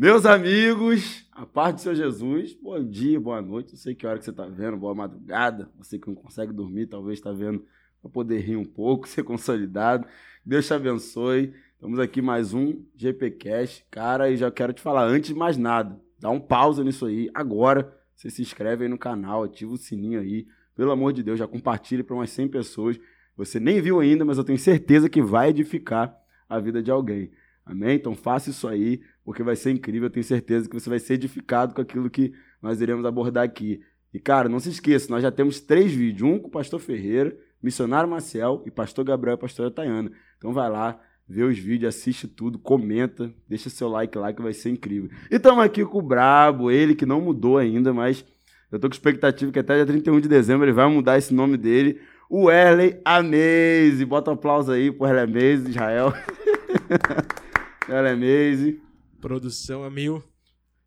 Meus amigos, a paz do Seu Jesus, bom dia, boa noite. Eu sei que hora que você está vendo, boa madrugada. Você que não consegue dormir, talvez está vendo para poder rir um pouco, ser consolidado. Deus te abençoe. Estamos aqui mais um GPcast. Cara, e já quero te falar, antes de mais nada, dá um pausa nisso aí. Agora, você se inscreve aí no canal, ativa o sininho aí. Pelo amor de Deus, já compartilhe para umas 100 pessoas. Você nem viu ainda, mas eu tenho certeza que vai edificar a vida de alguém. Amém? Então faça isso aí, porque vai ser incrível. Eu tenho certeza que você vai ser edificado com aquilo que nós iremos abordar aqui. E, cara, não se esqueça, nós já temos três vídeos. Um com o pastor Ferreira, missionário Marcel e pastor Gabriel e pastora Tayana. Então vai lá, vê os vídeos, assiste tudo, comenta, deixa seu like lá que vai ser incrível. E estamos aqui com o Brabo, ele que não mudou ainda, mas eu tô com expectativa que até dia 31 de dezembro ele vai mudar esse nome dele. O Erley Amaze. Bota um aplauso aí pro Erley Amaze, Israel. Erley Amaze. Produção a mil.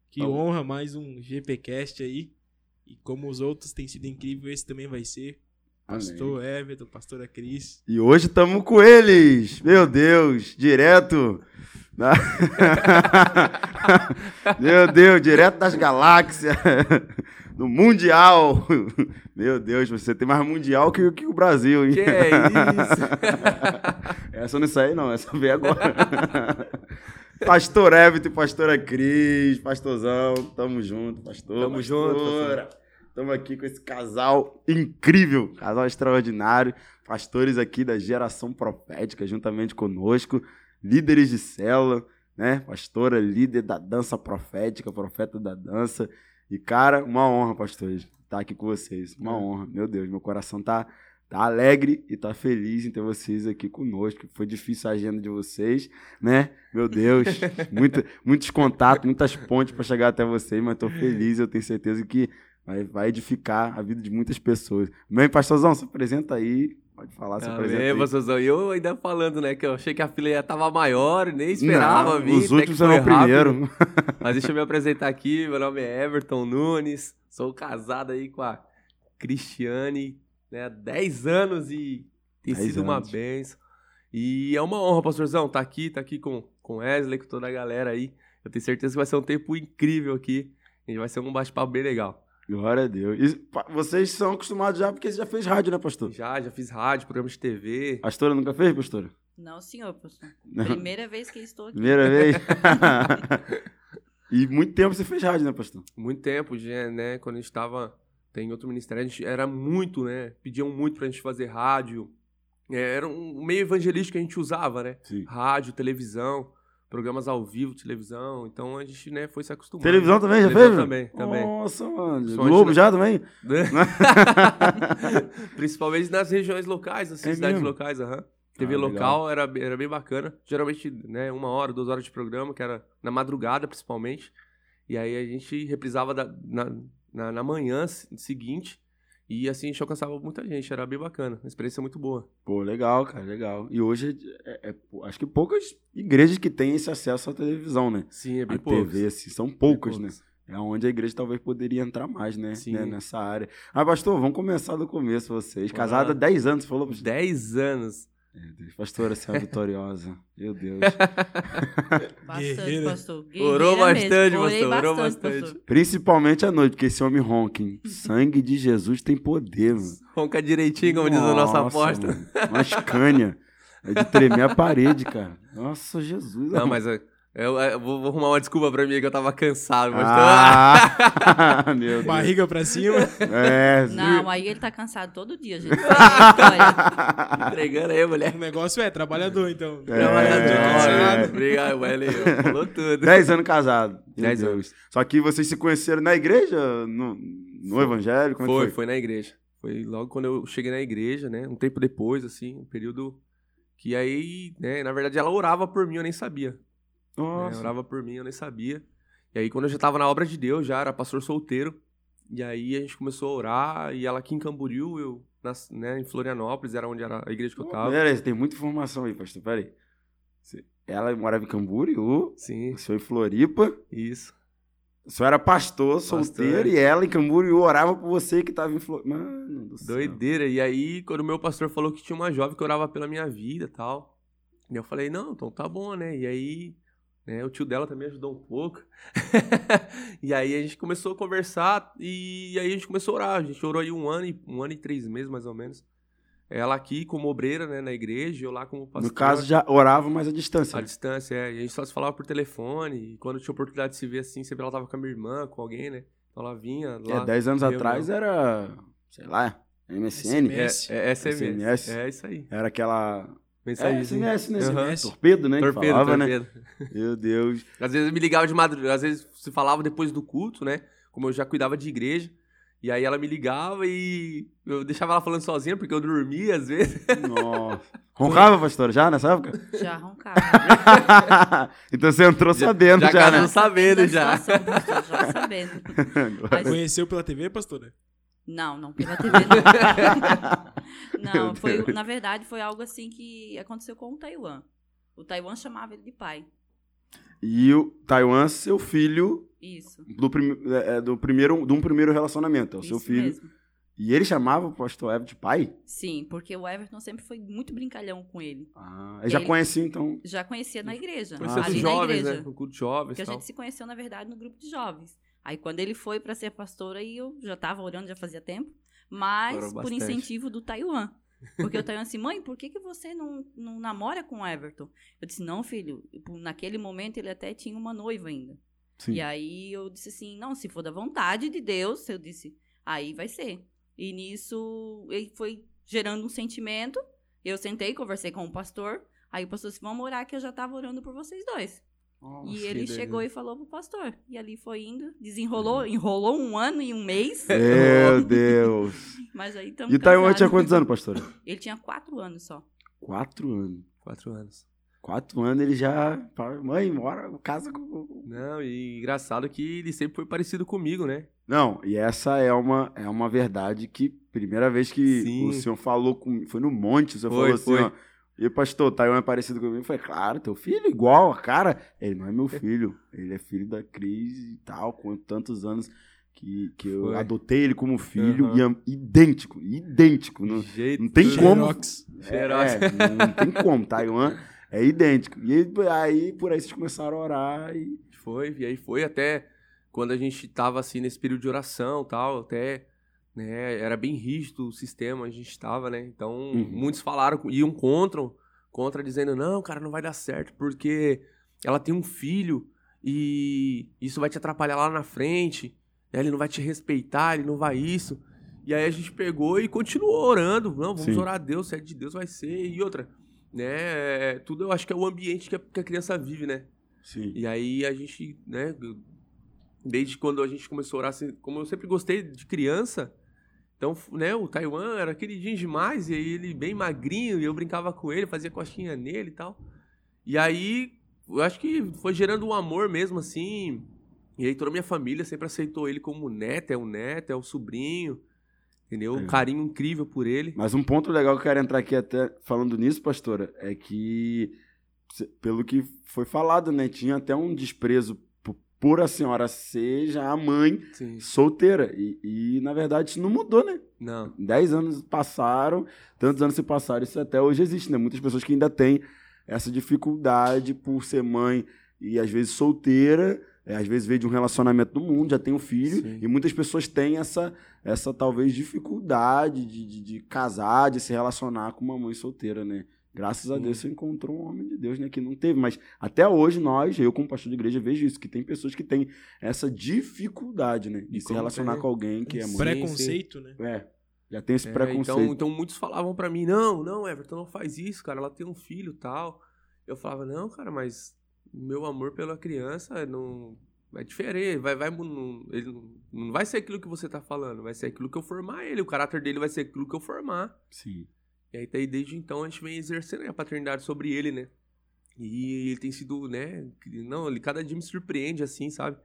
Que Tá honra mais um GPcast aí. E como os outros têm sido incrível, esse também vai ser. Pastor Everton, pastora Cris. E hoje estamos com eles. Meu Deus, direto. da- Meu Deus, direto das galáxias. Do Mundial. Meu Deus, você tem mais Mundial que, que o Brasil, hein? Que é isso? Essa não sai, não. Essa veio agora. Pastor Everton e pastora Cris, pastorzão, tamo junto, pastor. Tamo junto, pastora. Tamo aqui com esse casal incrível, casal extraordinário, pastores aqui da geração profética, juntamente conosco, líderes de célula, né? Pastora, líder da dança profética, profeta da dança. E, cara, uma honra, pastores, estar aqui com vocês. Uma honra. Meu Deus, meu coração tá tá alegre e tá feliz em ter vocês aqui conosco. Foi difícil a agenda de vocês, né? Meu Deus, muito, muitos contatos, muitas pontes para chegar até vocês, mas tô feliz, eu tenho certeza que vai, vai edificar a vida de muitas pessoas. Bem, pastorzão, se apresenta aí, pode falar, se apresenta pastorzão. E eu ainda falando, né, que eu achei que a fila já tava maior, nem esperava Não, vir. Os últimos serão o primeiro. Mas deixa eu me apresentar aqui, meu nome é Everton Nunes, sou casado aí com a Cristiane, né, há 10 anos e tem 10 sido uma anos. benção. E é uma honra, pastorzão, tá aqui, tá aqui com, com Wesley, com toda a galera aí. Eu tenho certeza que vai ser um tempo incrível aqui. E vai ser um bate-papo bem legal. Glória a Deus. E, vocês são acostumados já, porque você já fez rádio, né, pastor? Já, já fiz rádio, programa de TV. Pastora nunca fez, pastora? Não, senhor, pastor. Não. Primeira vez que estou aqui. Primeira vez? e muito tempo você fez rádio, né, pastor? muito tempo, já, né? Quando a gente tava tem outro ministério, a gente era muito, né? Pediam muito pra gente fazer rádio. É, era um meio evangelístico que a gente usava, né? Sim. Rádio, televisão, programas ao vivo, televisão. Então a gente, né, foi se acostumando. Televisão também, já Televisão fez? também, também. Nossa, mano. Globo na- já também? Principalmente nas regiões locais, nas É cidades mesmo? locais, aham. TV Ah, local era, era bem bacana. Geralmente, né, uma hora, duas horas de programa, que era na madrugada, principalmente. E aí a gente reprisava da- na, na, na manhã se- seguinte. E assim a gente alcançava muita gente. Era bem bacana. Uma experiência muito boa. Pô, legal, cara, legal. E hoje, é, é- pô, acho que poucas igrejas que têm esse acesso à televisão, né? Sim, é A bem pouco. TV, assim, são poucas, né? É onde a igreja talvez poderia entrar mais, né? Sim. né, Nessa área. Ah, pastor, vamos começar do começo, vocês. Casada há lá. 10 anos, você falou? pastor? 10 anos. Meu Deus, pastora, você é vitoriosa. Meu Deus. Bastante, Guerreira. pastor. Orou bastante, mesmo. Pastor, orou bastante. Principalmente à noite, porque esse homem ronca, hein? Sangue de Jesus tem poder, mano. Ronca direitinho, como diz a nossa aposta. mano, Uma escânia. É de tremer a parede, cara. Nossa, Jesus. Não, mas eu, eu- eu vou, vou arrumar uma desculpa pra mim que eu tava cansado. Mas Ah, meu Deus. Barriga pra cima. É, Não, aí ele tá cansado todo dia, gente. Olha, tô entregando aí, mulher. O negócio é trabalhador, então. É, Trabalhador, é. Obrigado, Wesley. Falou tudo. 10 anos casado. Meu 10 Deus. anos. Só que vocês se conheceram na igreja? No, no evangelho? Como é Foi, foi? foi na igreja. Foi logo quando eu cheguei na igreja, né? Um tempo depois, assim, um período que aí, né? Na verdade, ela orava por mim, eu nem sabia. Né, Nossa. orava por mim, eu nem sabia. E aí, quando eu já tava na obra de Deus, já era pastor solteiro. E aí a gente começou a orar, e ela aqui em Camboriú, eu, nas- né, em Florianópolis, era onde era a igreja que eu tava. Peraí, tem muita informação aí, pastor. Peraí. Ela morava em Camboriú, Sim, o senhor em Floripa. isso. O senhor era pastor, solteiro, e ela em Camboriú orava por você que tava em Floripa. Mano do céu. Doideira. E aí, quando o meu pastor falou que tinha uma jovem que orava pela minha vida e tal. E eu falei, não, então tá bom, né? E aí, Né? O tio dela também ajudou um pouco. e aí a gente começou a conversar e aí a gente começou a orar. A gente orou aí um ano e, um ano e três meses, mais ou menos. Ela aqui como obreira, né, na igreja, eu lá como pastor. No caso, já orava, mas à distância. À distância, é. E a gente só se falava por telefone. E quando tinha oportunidade de se ver assim, sempre ela tava com a minha irmã, com alguém, né? Então ela vinha lá. É, 10 anos atrás era, sei lá, MSN. SMS. É, é SMS. SMS. É isso aí. Era aquela. É, Mensagem. SMS, né? Aham. Torpedo, né? Torpedo, falava, torpedo. né? Meu Deus. Às vezes me ligava de madrugada, às vezes se falava depois do culto, né? Como eu já cuidava de igreja. E aí ela me ligava e eu deixava ela falando sozinha, porque eu dormia às vezes. Nossa. Roncava, pastor, já nessa época? Já roncava. então você entrou sabendo já, já né? sabendo já. situação, pastor, já sabendo. Mas- Conheceu pela TV, pastora? Não, não pela TV, não. Não, foi, na verdade, foi algo assim que aconteceu com o Taiwan. O Taiwan chamava ele de pai. E o Taiwan, seu filho Isso. do, prim... é, é, do primeiro, de um primeiro relacionamento. É o seu filho. mesmo. E ele chamava o pastor Evo de pai? Sim, porque o Everton sempre foi muito brincalhão com ele. Ah, eu já Ele- conhecia, então. Já conhecia na igreja. Conheceu Ah, os ali na jovens, igreja. né? No culto de jovens Porque e a tal. gente se conheceu, na verdade, no grupo de jovens. Aí, quando ele foi para ser pastor, aí eu já tava orando, já fazia tempo. Mas por incentivo do Taiwan. Porque o Taiwan assim, mãe, por que, que você não, não namora com o Everton? Eu disse, não, filho. Naquele momento, ele até tinha uma noiva ainda. Sim. E aí, eu disse assim, não, se for da vontade de Deus, eu disse, aí vai ser. E nisso, ele foi gerando um sentimento. Eu sentei, conversei com o pastor. Aí o pastor disse, vamos orar que eu já tava orando por vocês dois. Nossa, E ele chegou e falou pro pastor. E ali foi indo, desenrolou, enrolou um ano e um mês. Meu Deus. Mas aí estamos E o Taiwan tinha quantos anos, pastor? Ele tinha quatro anos só. Quatro anos. Quatro anos. Quatro anos ele já. Mãe, bora, casa com. Não, e engraçado que ele sempre foi parecido comigo, né? Não, e essa é uma, é uma verdade que, primeira vez que Sim. o senhor falou comigo, foi no monte, o senhor Foi, falou assim, foi. ó. E pastor, Taiwan é parecido comigo. Eu falei, claro, teu filho é igual, cara. Ele não é meu filho, ele é filho da Cris e tal, com tantos anos que, que eu Foi. adotei ele como filho Aham. e am- idêntico, idêntico. Não, jeito. não tem como. Xerox. Xerox. É, não, não tem como, Taiwan é idêntico. E aí, aí, por aí vocês começaram a orar e. Foi, e aí foi até quando a gente tava assim nesse período de oração tal, até, né, era bem rígido o sistema, a gente tava, né? Então, Uhum. muitos falaram, iam contra, contra dizendo: "Não, cara, não vai dar certo, porque ela tem um filho e isso vai te atrapalhar lá na frente, né? ele não vai te respeitar, ele não vai isso". E aí a gente pegou e continuou orando, não, vamos Sim. orar a Deus, se é de Deus vai ser e outra, né? Tudo eu acho que é o ambiente que a, que a criança vive, né? Sim. E aí a gente, né, desde quando a gente começou a orar, assim, como eu sempre gostei de criança, então, né, o Taiwan era queridinho demais, e aí ele bem magrinho, e eu brincava com ele, fazia costinha nele e tal. E aí, eu acho que foi gerando um amor mesmo, assim, e aí toda a minha família sempre aceitou ele como neto, é o neto, é o sobrinho, entendeu? Um É. carinho incrível por ele. Mas um ponto legal que eu quero entrar aqui até falando nisso, pastora, é que, pelo que foi falado, né, tinha até um desprezo por a senhora ser já a mãe Sim. solteira. E, e, na verdade, isso não mudou, né? Não. Dez anos passaram, tantos anos se passaram, isso até hoje existe, né? Muitas pessoas que ainda têm essa dificuldade por ser mãe e às vezes solteira, é, às vezes veio de um relacionamento do mundo, já tem um filho, Sim. e muitas pessoas têm essa, essa talvez dificuldade de, de, de casar, de se relacionar com uma mãe solteira, né? Graças a Sim. Deus você encontrou um homem de Deus, né? Que não teve. Mas até hoje nós, eu como pastor de igreja, vejo isso, que tem pessoas que têm essa dificuldade, né? De E se relacionar tem- com alguém que é mãe. Preconceito, né? É, já tem esse É, preconceito. Então, então muitos falavam pra mim, não, não, Everton, não faz isso, cara, ela tem um filho tal. Eu falava, não, cara, mas meu amor pela criança não é diferente, vai, vai, não, ele não, não vai ser aquilo que você tá falando, vai ser aquilo que eu formar ele, o caráter dele vai ser aquilo que eu formar. Sim. E aí daí, desde então a gente vem exercendo a paternidade sobre ele, né? E ele tem sido, né? Não, ele cada dia me surpreende, assim, sabe?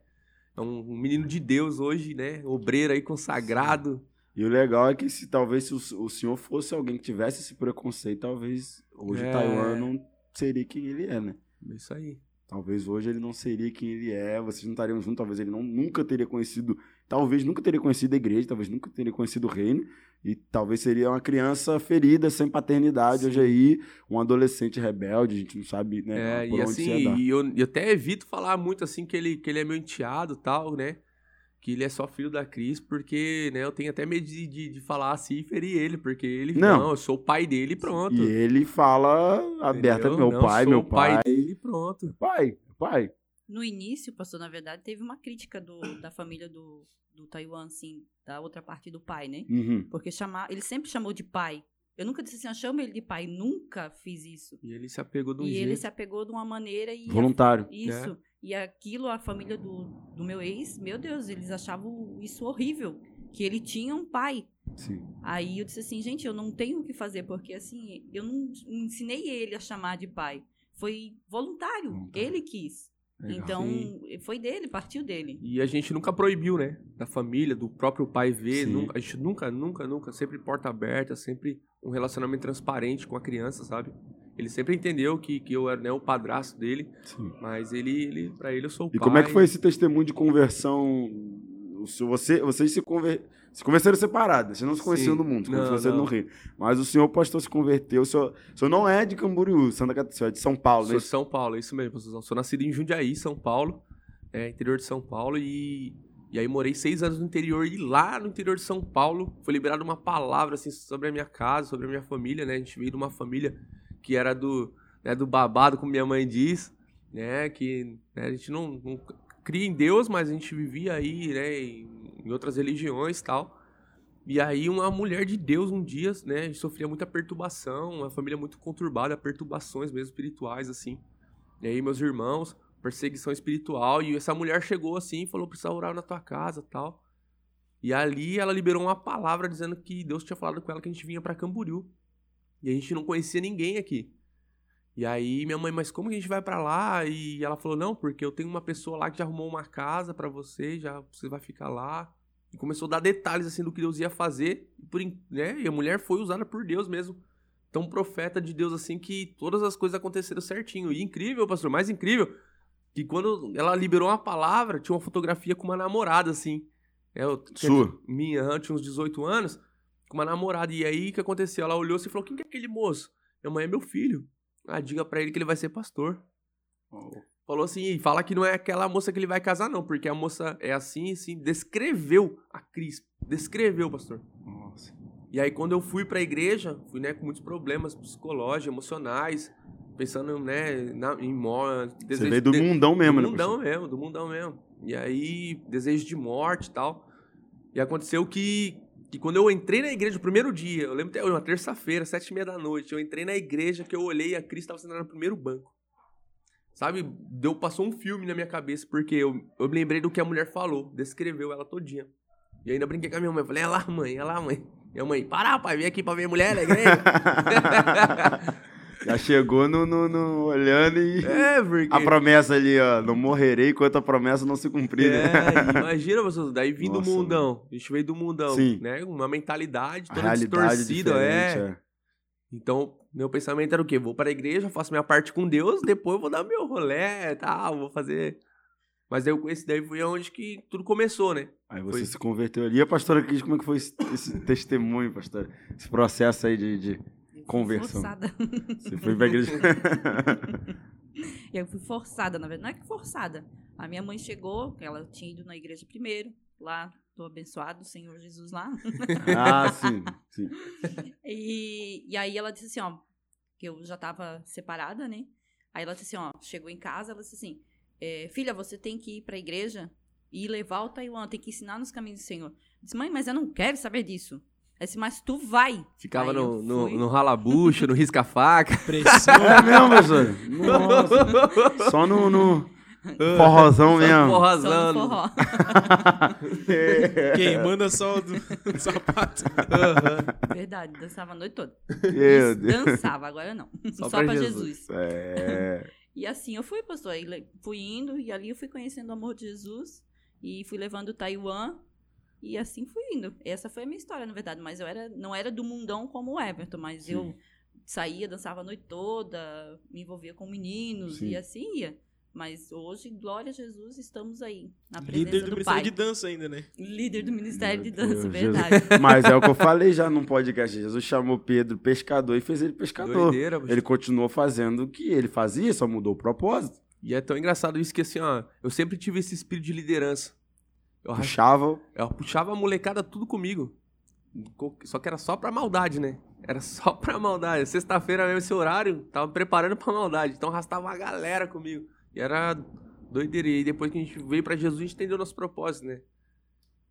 É um, menino de Deus hoje, né? Obreiro aí consagrado. E o legal é que se talvez se o, o senhor fosse alguém que tivesse esse preconceito, talvez hoje É. Taiwan não seria quem ele é, né? É Isso aí. Talvez hoje ele não seria quem ele é, vocês não estariam juntos, talvez ele não, nunca teria conhecido, talvez nunca teria conhecido a igreja, talvez nunca teria conhecido o reino, e talvez seria uma criança ferida, sem paternidade, Sim. hoje aí, um adolescente rebelde, a gente não sabe, né, É, por e onde assim, e eu, eu até evito falar muito assim que ele, que ele é meu enteado e tal, né? Que ele é só filho da Cris, porque, né, eu tenho até medo de, de, de falar assim e ferir ele, porque ele, Não. não, eu sou o pai dele e pronto. E ele fala aberta, meu Não, pai, sou meu o pai pai, dele e pronto. pai, pai. No início, pastor, na verdade, teve uma crítica do, da família do, do Taiwan, assim, da outra parte do pai, né? Uhum. Porque chamar, ele sempre chamou de pai. Eu nunca disse assim, eu chamo ele de pai, nunca fiz isso. E ele se apegou de um e jeito. ele se apegou de uma maneira e a- Voluntário. isso. E aquilo, a família do, do meu ex, meu Deus, eles achavam isso horrível. Que ele tinha um pai. Sim. Aí eu disse assim, gente, eu não tenho o que fazer, porque assim, eu não ensinei ele a chamar de pai. Foi voluntário. Voluntário. Ele quis. Legal. Então, Sim. foi dele, partiu dele. E a gente nunca proibiu, né? Da família, do próprio pai ver. Nunca, a gente nunca, nunca, nunca. Sempre porta aberta, sempre um relacionamento transparente com a criança, sabe? Ele sempre entendeu que, que eu era né, o padrasto dele, Sim. mas ele, ele para ele eu sou o E pai. como é que foi esse testemunho de conversão? O senhor- Você, vocês se, conver... se converteram separados, vocês não se conheciam Sim. no mundo, se conheceram no Rio. Mas o senhor pastor se converteu, o senhor, o senhor não é de Camboriú, Santa Catarina, é de São Paulo, Sou né? de São Paulo, é isso mesmo. Sou sou nascido em Jundiaí, São Paulo, é, interior de São Paulo, e, e aí morei seis anos no interior, e lá no interior de São Paulo foi liberada uma palavra assim, sobre a minha casa, sobre a minha família, né? A gente veio de uma família que era do, né, do babado, como minha mãe diz, né? Que né, a gente não, não cria em Deus, mas a gente vivia aí, né, em, outras religiões tal. E aí uma mulher de Deus um dia, né, sofria muita perturbação, uma família muito conturbada, perturbações mesmo espirituais assim. E aí meus irmãos, perseguição espiritual, e essa mulher chegou assim e falou: "Precisa orar na tua casa", tal. E ali ela liberou uma palavra dizendo que Deus tinha falado com ela que a gente vinha pra Camboriú. E a gente não conhecia ninguém aqui. E aí minha mãe, mas como que a gente vai pra lá? E ela falou: "Não, porque eu tenho uma pessoa lá que já arrumou uma casa pra você, já você vai ficar lá". E começou a dar detalhes assim do que Deus ia fazer, e por, né? E a mulher foi usada por Deus mesmo. Então, profeta de Deus assim que todas as coisas aconteceram certinho. E incrível, pastor, mais incrível, que quando ela liberou uma palavra, tinha uma fotografia com uma namorada assim. É, eu, Sua? Minha, eu tinha uns 18 anos, com uma namorada. E aí o que aconteceu? Ela olhou assim e falou: "Quem que é aquele moço?" Minha mãe é meu filho. Ah, diga pra ele que ele vai ser pastor. Falou assim, e fala que não é aquela moça que ele vai casar, não, porque a moça é assim, assim, descreveu a Cris. Descreveu, pastor. Nossa. E aí, quando eu fui pra igreja, fui, né, com muitos problemas psicológicos, emocionais, pensando, né, na, em morte. Você veio do mundão mesmo, do né? mundão pastor? mesmo, do mundão mesmo. E aí, desejo de morte e tal. E aconteceu que, que quando eu entrei na igreja, o primeiro dia, eu lembro até uma terça-feira, sete e meia da noite, eu entrei na igreja que eu olhei e a Cris estava sentada no primeiro banco. Sabe, deu, passou um filme na minha cabeça, porque eu, eu me lembrei do que a mulher falou, descreveu ela todinha. E ainda brinquei com a minha mãe, falei, é lá, mãe, é lá, mãe. Minha mãe, para, pai, vem aqui pra ver mulher na igreja. Já chegou no, no- no- olhando e... é, porque... A promessa ali, ó, não morrerei enquanto a promessa não se cumprir, né? É, imagina, pessoal, daí do Nossa, mundão, a gente veio do mundão, Sim. né? Uma mentalidade toda distorcida, é. é. Então, meu pensamento era o quê? Vou para a igreja, faço minha parte com Deus, depois vou dar meu rolé e tal, vou fazer... Mas daí, esse daí foi onde que tudo começou, né? Aí você Foi. se converteu ali. E a pastora Cris, como é que foi esse, esse testemunho, pastora? Esse processo aí de... de... Conversão. Forçada. Você foi pra igreja... eu fui forçada, na verdade. Não é que forçada. A minha mãe chegou, ela tinha ido na igreja primeiro, lá, tô abençoado, Senhor Jesus lá. ah, sim, sim. E, e aí ela disse assim, ó, que eu já tava separada, né? Aí ela disse assim, ó, chegou em casa, ela disse assim, é, filha, você tem que ir pra igreja e levar o Taiwan, tem que ensinar nos caminhos do Senhor. Eu disse, mãe, mas eu não quero saber disso. Disse, mas tu vai. Ficava Aí no, no, no ralabucho, no risca-faca. Pressão. É mesmo, pastor? Nossa. Só no, no forrozão Só mesmo. Só forrozão. no forró. Queimando só do, do sapato. Verdade, dançava a noite toda. Meu Deus. Dançava, agora não. Só Só, pra pra Jesus. Jesus. É. E assim eu fui, pastor. Fui indo e ali eu fui conhecendo o amor de Jesus e fui levando o Taiwan e assim fui indo. Essa foi a minha história, na verdade. Mas eu era, não era do mundão como o Everton, mas Sim. eu saía, dançava a noite toda, me envolvia com meninos Sim. e assim ia. Mas hoje, glória a Jesus, estamos aí, na presença Líder do, do, Ministério Pai. de Dança ainda, né? Líder do Ministério de Meu Dança, Deus, verdade. Mas é o que eu falei já num podcast. Jesus chamou Pedro pescador e fez ele pescador. Doideira, Ele continuou fazendo o que ele fazia, só mudou o propósito. E é tão engraçado isso que assim, ó, eu sempre tive esse espírito de liderança. Eu, Puxava. eu puxava a molecada tudo comigo. Co- Só que era só pra maldade, né? Era só pra maldade. Sexta-feira mesmo, esse horário, tava preparando pra maldade. Então arrastava uma galera comigo. E era doideira. E depois que a gente veio pra Jesus, a gente entendeu nosso propósito, né?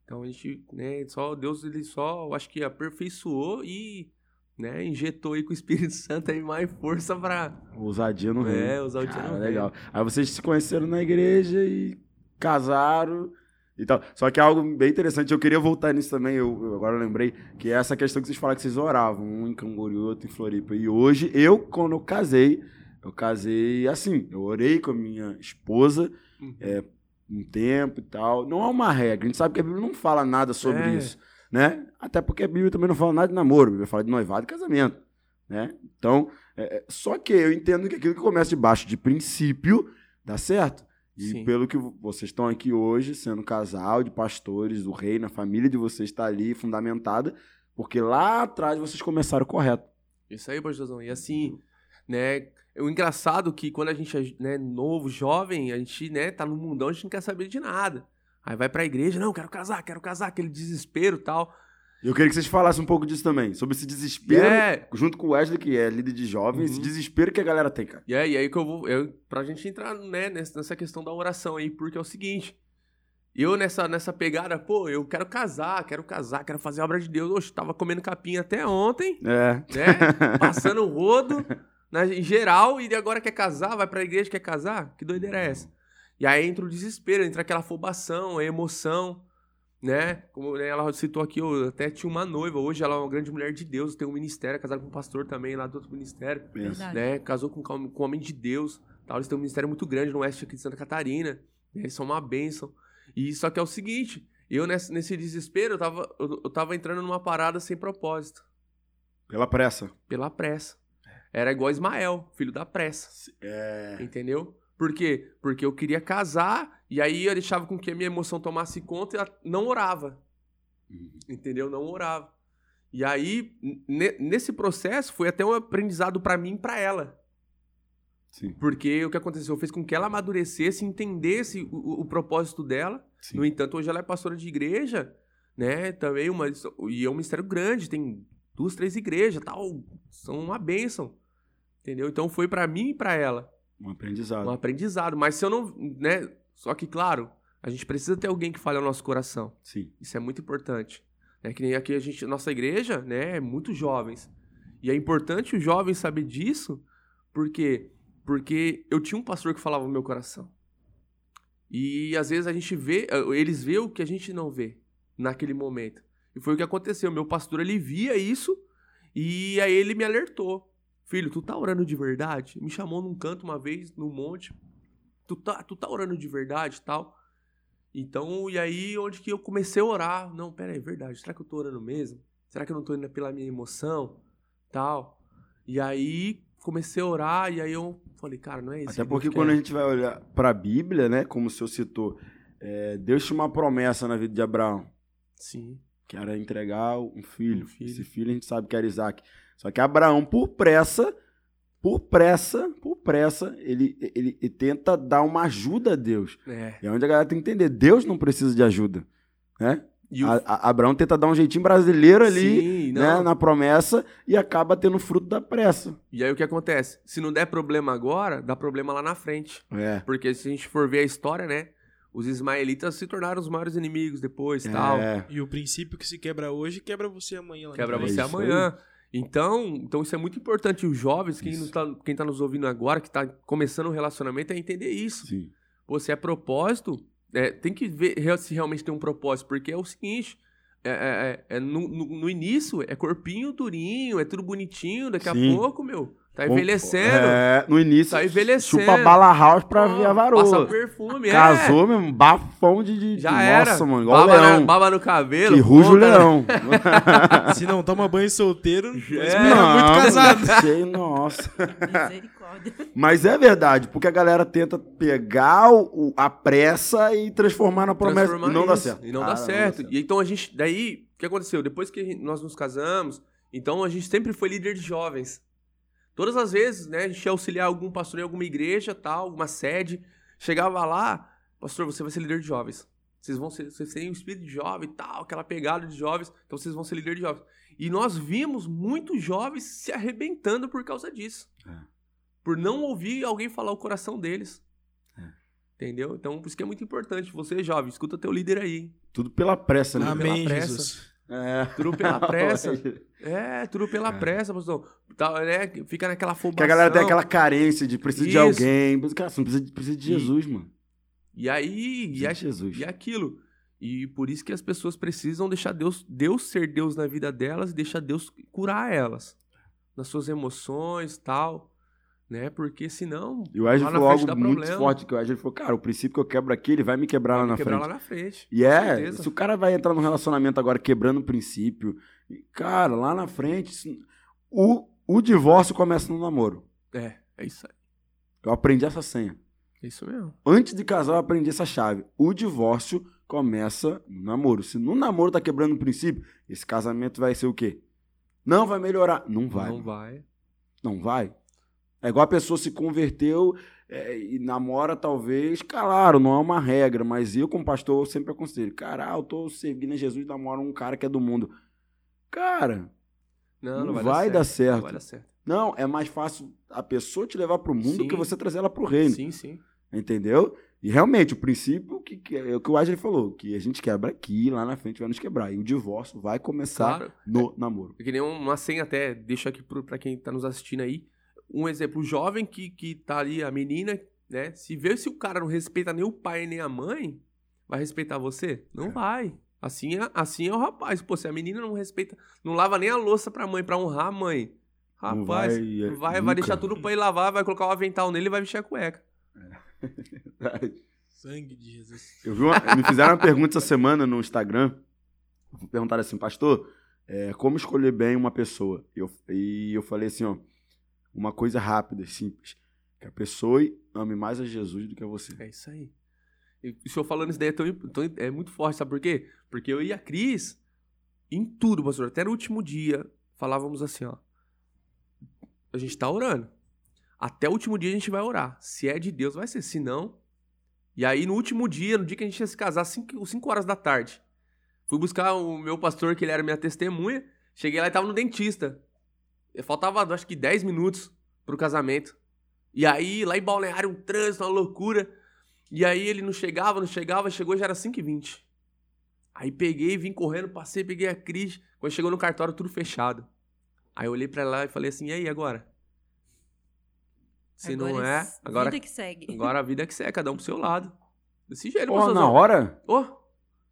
Então a gente, né, só Deus, ele só, eu acho que aperfeiçoou e, né, injetou aí com o Espírito Santo aí mais força pra, Ousadia no reino. é, usar o dia Cara, no legal. Aí vocês se conheceram na igreja e casaram e tal. Só que é algo bem interessante, eu queria voltar nisso também, eu, eu agora lembrei, que é essa questão que vocês falaram que vocês oravam, um em Camboriú, outro em Floripa. E hoje, eu, quando eu casei, eu casei assim, eu orei com a minha esposa Uhum. é, um tempo e tal. Não é uma regra, a gente sabe que a Bíblia não fala nada sobre É. isso, né? Até porque a Bíblia também não fala nada de namoro, a Bíblia fala de noivado e casamento, né? Então, é, é, só que eu entendo que aquilo que começa debaixo de princípio dá certo. E Sim. pelo que vocês estão aqui hoje, sendo casal de pastores do reino, a família de vocês está ali fundamentada, porque lá atrás vocês começaram correto. Isso aí, pastorzão. E assim, né? O engraçado que quando a gente é né, novo, jovem, a gente, né, tá no mundão, a gente não quer saber de nada. Aí vai pra igreja, não, quero casar, quero casar, aquele desespero e tal. Eu queria que vocês falassem um pouco disso também, sobre esse desespero, É, junto com o Wesley, que é líder de jovens, esse Uhum. desespero que a galera tem, cara. e aí, e aí que eu vou. Eu, pra gente entrar né, nessa questão da oração aí, porque é o seguinte. Eu nessa, nessa pegada, pô, eu quero casar, quero casar, quero fazer a obra de Deus. Oxe, tava comendo capinha até ontem, É. né? Passando rodo na, em geral, e agora quer casar, vai pra igreja, quer casar? Que doideira é essa? E aí entra o desespero, entra aquela afobação, a emoção, né? Como né, ela citou aqui, eu até tinha uma noiva, hoje ela é uma grande mulher de Deus, tem um ministério, é casada com um pastor também lá do outro ministério Verdade. né? Casou com, com um homem de Deus. Tal. Eles têm um ministério muito grande no oeste aqui de Santa Catarina. né, Eles são uma bênção. E só que é o seguinte, eu nesse, nesse desespero, eu tava, eu, eu tava entrando numa parada sem propósito, Pela pressa. pela pressa. Era igual Ismael, filho da pressa. É. Entendeu? Por quê? Porque eu queria casar e aí eu deixava com que a minha emoção tomasse conta e ela não orava. Entendeu? Não orava. E aí, ne- nesse processo, foi até um aprendizado pra mim e pra ela. Sim. Porque o que aconteceu fez com que ela amadurecesse, entendesse o, o- propósito dela. Sim. No entanto, hoje ela é pastora de igreja, né? Também uma. E é um ministério grande, tem duas, três igrejas tal. São uma bênção. Entendeu? Então foi pra mim e pra ela Um aprendizado. um aprendizado. Mas se eu não. né? Só que, claro, a gente precisa ter alguém que fale ao nosso coração. Sim. Isso é muito importante. É que nem aqui a gente, nossa igreja, né, é muito jovens. E é importante os jovens saber disso, porque porque eu tinha um pastor que falava no meu coração. E às vezes a gente vê, eh, eles vê o que a gente não vê naquele momento. E foi o que aconteceu. Meu pastor ele via isso e aí ele me alertou. Filho, tu tá orando de verdade? Me chamou num canto uma vez, no monte. Tu tá, tu tá orando de verdade tal? Então, e aí onde que eu comecei a orar? Não, pera aí, é verdade. Será que eu tô orando mesmo? Será que eu não tô indo pela minha emoção? Tal. E aí comecei a orar e aí eu falei, cara, não é isso. Até que porque quando a gente vai olhar para a Bíblia, né, como o senhor citou, é, Deus tinha uma promessa na vida de Abraão, Sim. que era entregar um filho. Um filho. Esse filho a gente sabe que era Isaac. Só que Abraão, por pressa, por pressa, por pressa, ele, ele, ele tenta dar uma ajuda a Deus. É. É onde a galera tem que entender, Deus não precisa de ajuda, né? E o... A- a- Abraão tenta dar um jeitinho brasileiro ali, Sim, né, na promessa e acaba tendo fruto da pressa. E aí o que acontece? Se não der problema agora, dá problema lá na frente. É. Porque se a gente for ver a história, né? Os ismaelitas se tornaram os maiores inimigos depois tal. É. E o princípio que se quebra hoje, quebra você amanhã. lá Quebra É você isso amanhã. Então, então isso é muito importante. Os jovens, quem, Isso. não tá, quem tá nos ouvindo agora, que tá começando um relacionamento, é entender isso. Sim. Se é propósito, é, tem que ver se realmente tem um propósito. Porque é o seguinte. é- é- é- é no, no- no início é corpinho durinho, é tudo bonitinho, daqui Sim. a pouco, meu, Tá envelhecendo. É, no início, Tá envelhecendo. chupa bala house pra Ó, ver a varoa. Passa perfume, é. Casou mesmo, bafão de. de Já de- era. Nossa, mano, igual baba, leão. Na, baba no cabelo. que ruge o leão. Se não toma banho solteiro, não É. espera muito casado. Sei, nossa. Misericórdia. Mas é verdade, porque a galera tenta pegar o- a pressa e transformar na promessa. transformar E não dá isso, certo. E não Ah, dá certo. E então a gente. Daí, o que aconteceu? Depois que nós nos casamos, então a gente sempre foi líder de jovens. Todas as vezes, né? A gente ia auxiliar algum pastor em alguma igreja, tal, alguma sede. Chegava lá, pastor, você vai ser líder de jovens. Vocês vão ser, vocês têm um espírito de jovem e tal, aquela pegada de jovens, então vocês vão ser líder de jovens. E nós vimos muitos jovens se arrebentando por causa disso. É. Por não ouvir alguém falar o coração deles. É. Entendeu? Então, por isso que é muito importante. Você, jovem, escuta teu líder aí. Tudo pela pressa, né? Amém, pressa. Jesus. É. Tudo pela pressa. É, tudo pela É. pressa, pastor. Tá, né? Fica naquela afobação. Que a galera tem aquela carência de precisa de alguém. Cara, você não precisa, de- precisa de E- Jesus, mano. E aí, e, a- Jesus. e aquilo. E por isso que as pessoas precisam deixar Deus, Deus ser Deus na vida delas e deixar Deus curar elas. Nas suas emoções tal. Né? Porque senão. E o na falou algo muito problema. forte, que o Wesley falou, cara, o princípio que eu quebro aqui, ele vai me quebrar lá vai na quebrar frente. lá na frente. E é, certeza. se o cara vai entrar num relacionamento agora quebrando o princípio, e, cara, lá na frente, o, o divórcio começa no namoro. É, é isso aí. Eu aprendi essa senha. É isso mesmo. Antes de casar, eu aprendi essa chave. O divórcio começa no namoro. Se no namoro tá quebrando o princípio, esse casamento vai ser o quê? Não vai melhorar. Não vai. Não Não, vai. Vai. É igual a pessoa se converteu é, e namora, talvez. Claro, não é uma regra, mas eu, como pastor, eu sempre aconselho. Cara, eu tô seguindo a Jesus e namoro um cara que é do mundo. Cara, Não, Não não, vai dar certo. Não vai dar certo. não, é mais fácil a pessoa te levar pro mundo do Sim. que você trazer ela pro reino. Sim, sim. Entendeu? E realmente, o princípio que, que é o que o Wesley falou, que a gente quebra aqui, lá na frente vai nos quebrar. E o divórcio vai começar Claro. no namoro. É que nem uma senha até, deixa aqui pro, pra quem tá nos assistindo aí. Um exemplo, o jovem que, que tá ali, a menina, né? Se vê se o cara não respeita nem o pai nem a mãe, vai respeitar você? Não É. vai. Assim é, assim é o rapaz. Pô, se a menina não respeita, não lava nem a louça pra mãe, pra honrar a mãe. Não Rapaz, vai, vai, vai, nunca. deixar tudo pra ir lavar, vai colocar o avental nele e vai vestir a cueca. Sangue de Jesus. Eu vi uma- me fizeram uma pergunta essa semana no Instagram. Perguntaram assim, pastor, é, como escolher bem uma pessoa? Eu, e eu falei assim, ó, uma coisa rápida, e simples. Que a pessoa ame mais a Jesus do que a você. É isso aí. E o senhor falando isso daí é, tão, tão- é muito forte, sabe por quê? Porque eu e a Cris, em tudo, pastor, até no último dia, falávamos assim, ó. A gente tá orando. Até o último dia a gente vai orar. Se é de Deus, vai ser. Se não. E aí, no último dia, no dia que a gente ia se casar, 5 horas da tarde, fui buscar o meu pastor, que ele era minha testemunha. Cheguei lá e tava no dentista. Faltava, acho que 10 minutos pro casamento. E aí, lá em Balneário, um trânsito, uma loucura. E aí ele não chegava, não chegava, chegou já era 5h20. Aí peguei, vim correndo, passei, peguei a Cris. Quando chegou no cartório, tudo fechado. Aí eu olhei pra lá e falei assim, e aí, agora? Se não é, agora, Vida que segue. agora a vida é que é, cada um pro seu lado. Desse jeito, pastorzão. na hora, Ô,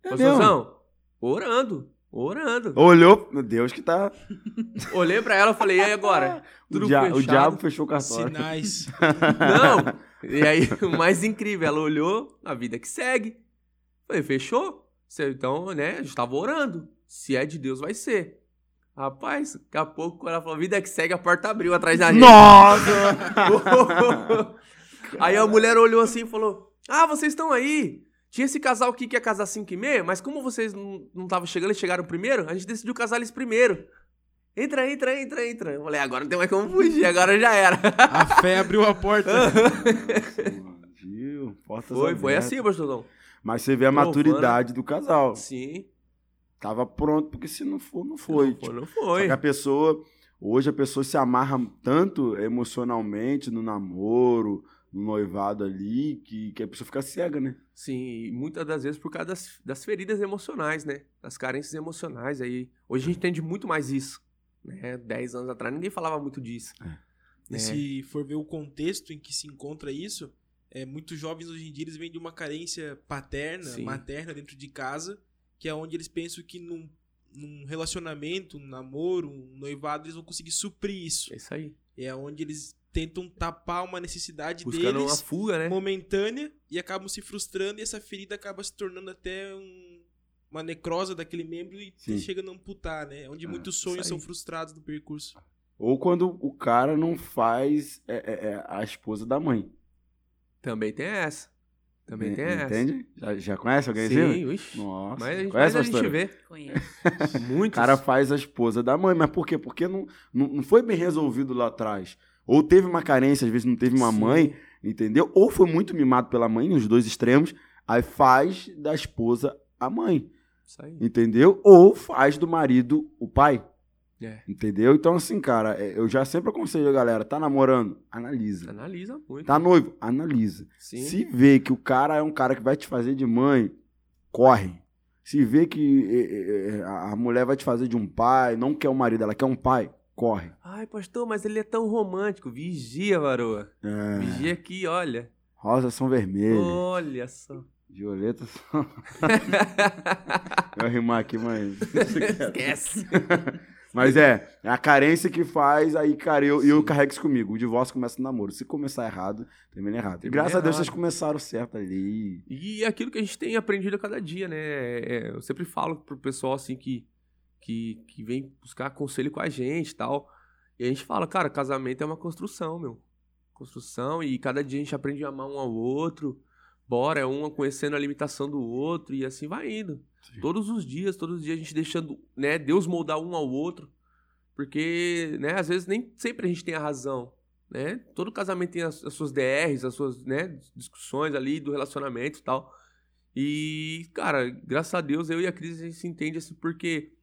É pastorzão, orando, orando. olhou, meu Deus que tá... Olhei pra ela e falei, e aí agora? O, Tudo dia- o fechado. diabo fechou o cartório. Sinais. Não! E aí, o mais incrível, ela olhou, a vida que segue. Falei, fechou? Então, né, a gente tava orando. Se é de Deus, vai ser. Rapaz, daqui a pouco, quando ela falou, vida que segue, a porta abriu atrás da gente. Nossa! aí a mulher olhou assim e falou, ah, vocês estão aí. Tinha esse casal aqui que ia casar 5 e meia, mas como vocês não estavam chegando, eles chegaram primeiro, a gente decidiu casar eles primeiro. Entra, entra, entra, entra. Eu falei, agora não tem mais como fugir, agora já era. A fé abriu a porta. Viu? Portas Foi, foi assim, pastorzão. Mas você vê a Provando. maturidade do casal. Sim. Tava pronto, porque se não for, não foi. Não foi, não Só foi. que a pessoa, hoje a pessoa se amarra tanto emocionalmente no namoro, noivado ali, que, que a pessoa fica cega, né? Sim, e muitas das vezes por causa das, das feridas emocionais, né? Das carências emocionais aí. Hoje a gente entende muito mais isso. Né? Dez anos atrás ninguém falava muito disso. É. Né? E se for ver o contexto em que se encontra isso, é, muitos jovens hoje em dia eles vêm de uma carência paterna, Sim. materna dentro de casa, que é onde eles pensam que num, num relacionamento, um namoro, um noivado, eles vão conseguir suprir isso. É isso aí. É onde eles tentam tapar uma necessidade Buscando uma deles fuga, né? momentânea e acabam se frustrando e essa ferida acaba se tornando até um- uma necrose daquele membro e Sim. chega a não amputar, né? Onde Ah, muitos sonhos são frustrados no percurso. Ou quando o cara não faz é, é, é, a esposa da mãe. Também tem essa. Também tem essa. Entende? Já, já conhece alguém assim? Sim, ixi. Nossa. Mas a gente, conhece mas a gente história? vê Conheço. O muitos. cara faz a esposa da mãe. Mas por quê? Porque não, não, não foi bem resolvido lá atrás. Ou teve uma carência, às vezes não teve uma Sim. mãe, entendeu? Ou foi muito mimado pela mãe, nos dois extremos. Aí faz da esposa a mãe, Isso aí. entendeu? Ou faz do marido o pai. É. Entendeu? Então, assim, cara, é, eu já sempre aconselho a galera, tá namorando? Analisa. Analisa muito. Tá noivo? Analisa. Sim. Se vê que o cara é um cara que vai te fazer de mãe, corre. Se vê que eh, eh, a mulher vai te fazer de um pai, não quer um marido, ela quer um pai, corre. Ai, pastor, mas ele é tão romântico. Vigia, varoa. É, Vigia aqui, olha. rosas são vermelhas, Olha só. violetas são... eu rimar aqui, mas... Esquece. mas é, é a carência que faz, aí, cara, eu, eu carrego isso comigo. O divórcio começa no namoro. Se começar errado, termina errado. E Termina graças a Deus errado. vocês começaram certo ali. E é aquilo que a gente tem aprendido a cada dia, né? É, eu sempre falo pro pessoal assim que, que, que vem buscar conselho com a gente e tal. E a gente fala, cara, casamento é uma construção, meu. Construção, e cada dia a gente aprende a amar um ao outro. Bora, é um conhecendo a limitação do outro, e assim vai indo. Sim. Todos os dias, todos os dias a gente deixando, né, Deus moldar um ao outro. Porque, né, às vezes nem sempre a gente tem a razão, né? Todo casamento tem as, as suas DRs, as suas, né, discussões ali do relacionamento e tal. E, cara, graças a Deus, eu e a Cris, a gente se entende assim, porque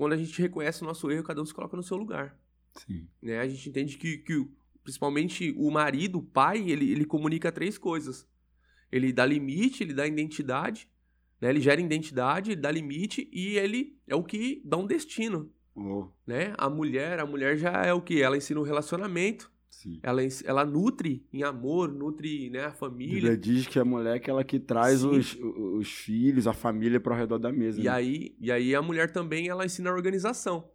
quando a gente reconhece o nosso erro, cada um se coloca no seu lugar, Sim. né? A gente entende que, que principalmente o marido, o pai, ele, ele comunica três coisas. Ele dá limite, ele dá identidade, né? Ele gera identidade, ele dá limite e ele é o que dá um destino, Oh, né? A mulher, a mulher já é o que? Ela ensina o relacionamento, sim. ela, ela nutre em amor, nutre, né, a A família. Bíblia diz que a mulher é aquela que traz Sim. os, os filhos, a família para o redor da mesa. E né? aí, e aí a mulher também ela ensina a organização.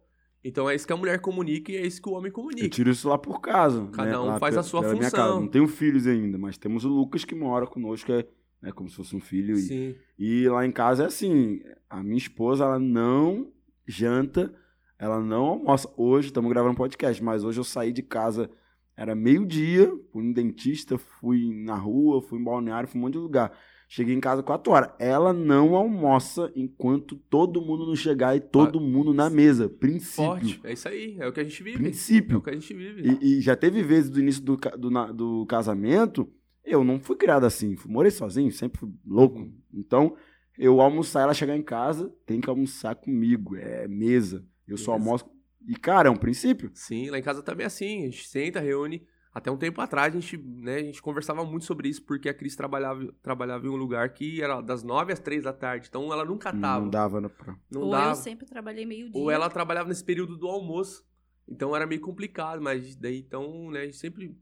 Então é isso que a mulher comunica e é isso que o homem Eu comunica. tiro isso lá por casa. Cada né? um Lá faz pe- a sua pela minha função. casa. Não tenho filhos ainda, mas temos o Lucas que mora conosco, é né, como se fosse um filho. E, Sim. e lá em casa é assim: a minha esposa, ela não janta, ela não almoça. Hoje, estamos gravando podcast, mas hoje eu saí de casa, era meio-dia, fui no dentista, fui na rua, fui em balneário, fui em um monte de lugar. Cheguei em casa 4 horas. Ela não almoça enquanto todo mundo não chegar e todo mundo na mesa. Princípio. Forte. É isso aí. É o que a gente vive. É Princípio. o que a gente vive. E, e já teve vezes do início do, do, do casamento, eu não fui criado assim. Morei sozinho, sempre fui louco. Então, eu almoçar, ela chegar em casa, tem que almoçar comigo. É mesa. Eu só almoço. E, cara, é um princípio. Sim, lá em casa também é assim. A gente senta, reúne. Até um tempo atrás a gente, né, a gente conversava muito sobre isso, porque a Cris trabalhava, trabalhava em um lugar que era das nove às três da tarde. Então ela nunca tava. Não dava né, pra... Não Ou dava. eu sempre trabalhei meio-dia. Ou ela trabalhava nesse período do almoço. Então era meio complicado, mas daí então, né, a gente sempre,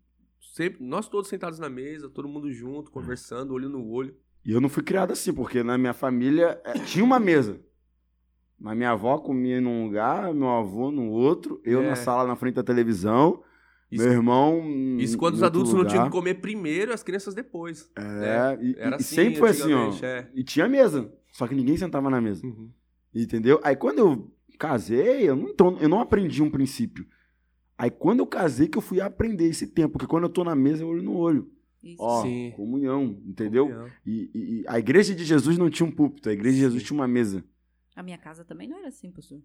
sempre. Nós todos sentados na mesa, todo mundo junto, conversando, olho no olho. E eu não fui criado assim, porque na minha família é, tinha uma mesa. Mas minha avó comia num lugar, meu avô no outro, eu É. na sala na frente da televisão, Isso, meu irmão. isso quando os adultos não tinham que comer primeiro e as crianças depois. É, e, Era e assim, sempre foi assim, ó. é. E tinha mesa, só que ninguém sentava na mesa. Uhum. Entendeu? Aí quando eu casei, eu não, então, eu não aprendi um princípio. Aí quando eu casei que eu fui aprender esse tempo, porque quando eu tô na mesa, eu olho no olho. Isso. Ó, Sim. comunhão, entendeu? Comunhão. E, e- e a igreja de Jesus não tinha um púlpito, a igreja de Jesus Sim. tinha uma mesa. A minha casa também não era assim, pastor.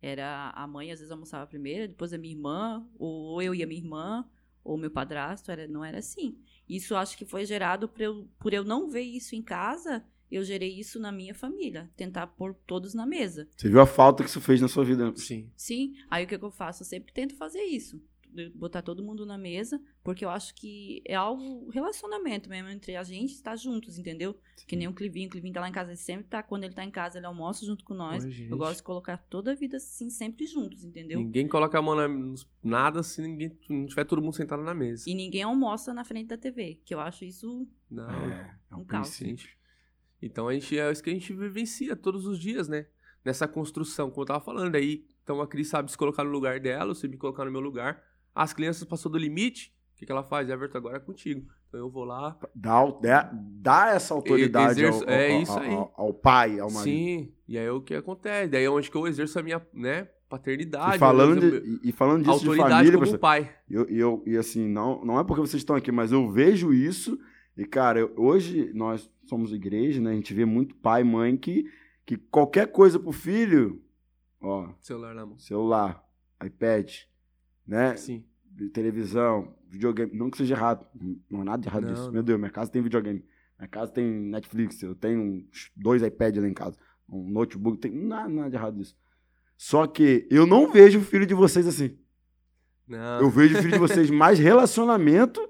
Era a mãe às vezes almoçava primeiro, depois a minha irmã, ou eu e a minha irmã, ou meu padrasto, era, não era assim. Isso acho que foi gerado por eu, por eu não ver isso em casa, eu gerei isso na minha família, tentar pôr todos na mesa. Você viu a falta que isso fez na sua vida? Sim. Sim, aí o que, que eu faço? Eu sempre tento fazer isso. De Botar todo mundo na mesa, porque eu acho que é algo, relacionamento mesmo entre a gente estar juntos, entendeu? Que nem o Clivinho, o Clivinho tá lá em casa, ele sempre tá, quando ele tá em casa, ele almoça junto com nós. Oi. Eu gosto de colocar toda a vida assim, sempre juntos, entendeu? Ninguém coloca a mão na, nada se ninguém não tiver todo mundo sentado na mesa. E ninguém almoça na frente da TV, que eu acho isso Não, É, é um Um caos. Então a gente é isso que a gente vivencia todos os dias, né? Nessa construção, como eu tava falando. Aí, então a Cris sabe se colocar no lugar dela, eu sei me colocar no meu lugar. As crianças passou do limite, o que, que ela faz? Everton, agora é contigo. Então eu vou lá. Dá, dá, dá essa autoridade Exerço- ao, é ao- isso ao- aí. ao- ao pai, ao marido. Sim, e aí é o que acontece? Daí é onde que eu exerço a minha, né, paternidade. E falando, de, e- e falando disso de autoridade família, como pastor, pai. eu, eu, e assim, não, não é porque vocês estão aqui, mas eu vejo isso. E, cara, eu- hoje nós somos igreja, né? A gente vê muito pai e mãe que, que qualquer coisa pro filho, ó, Celular na mão. celular, iPad, né? Sim. televisão, videogame. Não que seja errado, não é nada de errado Não, disso. não. Meu Deus, minha casa tem videogame. Minha casa tem Netflix, eu tenho dois iPads lá em casa, um notebook, tem nada, nada de errado disso. Só que eu não vejo o filho de vocês assim. Não. Eu vejo o filho de vocês mais relacionamento,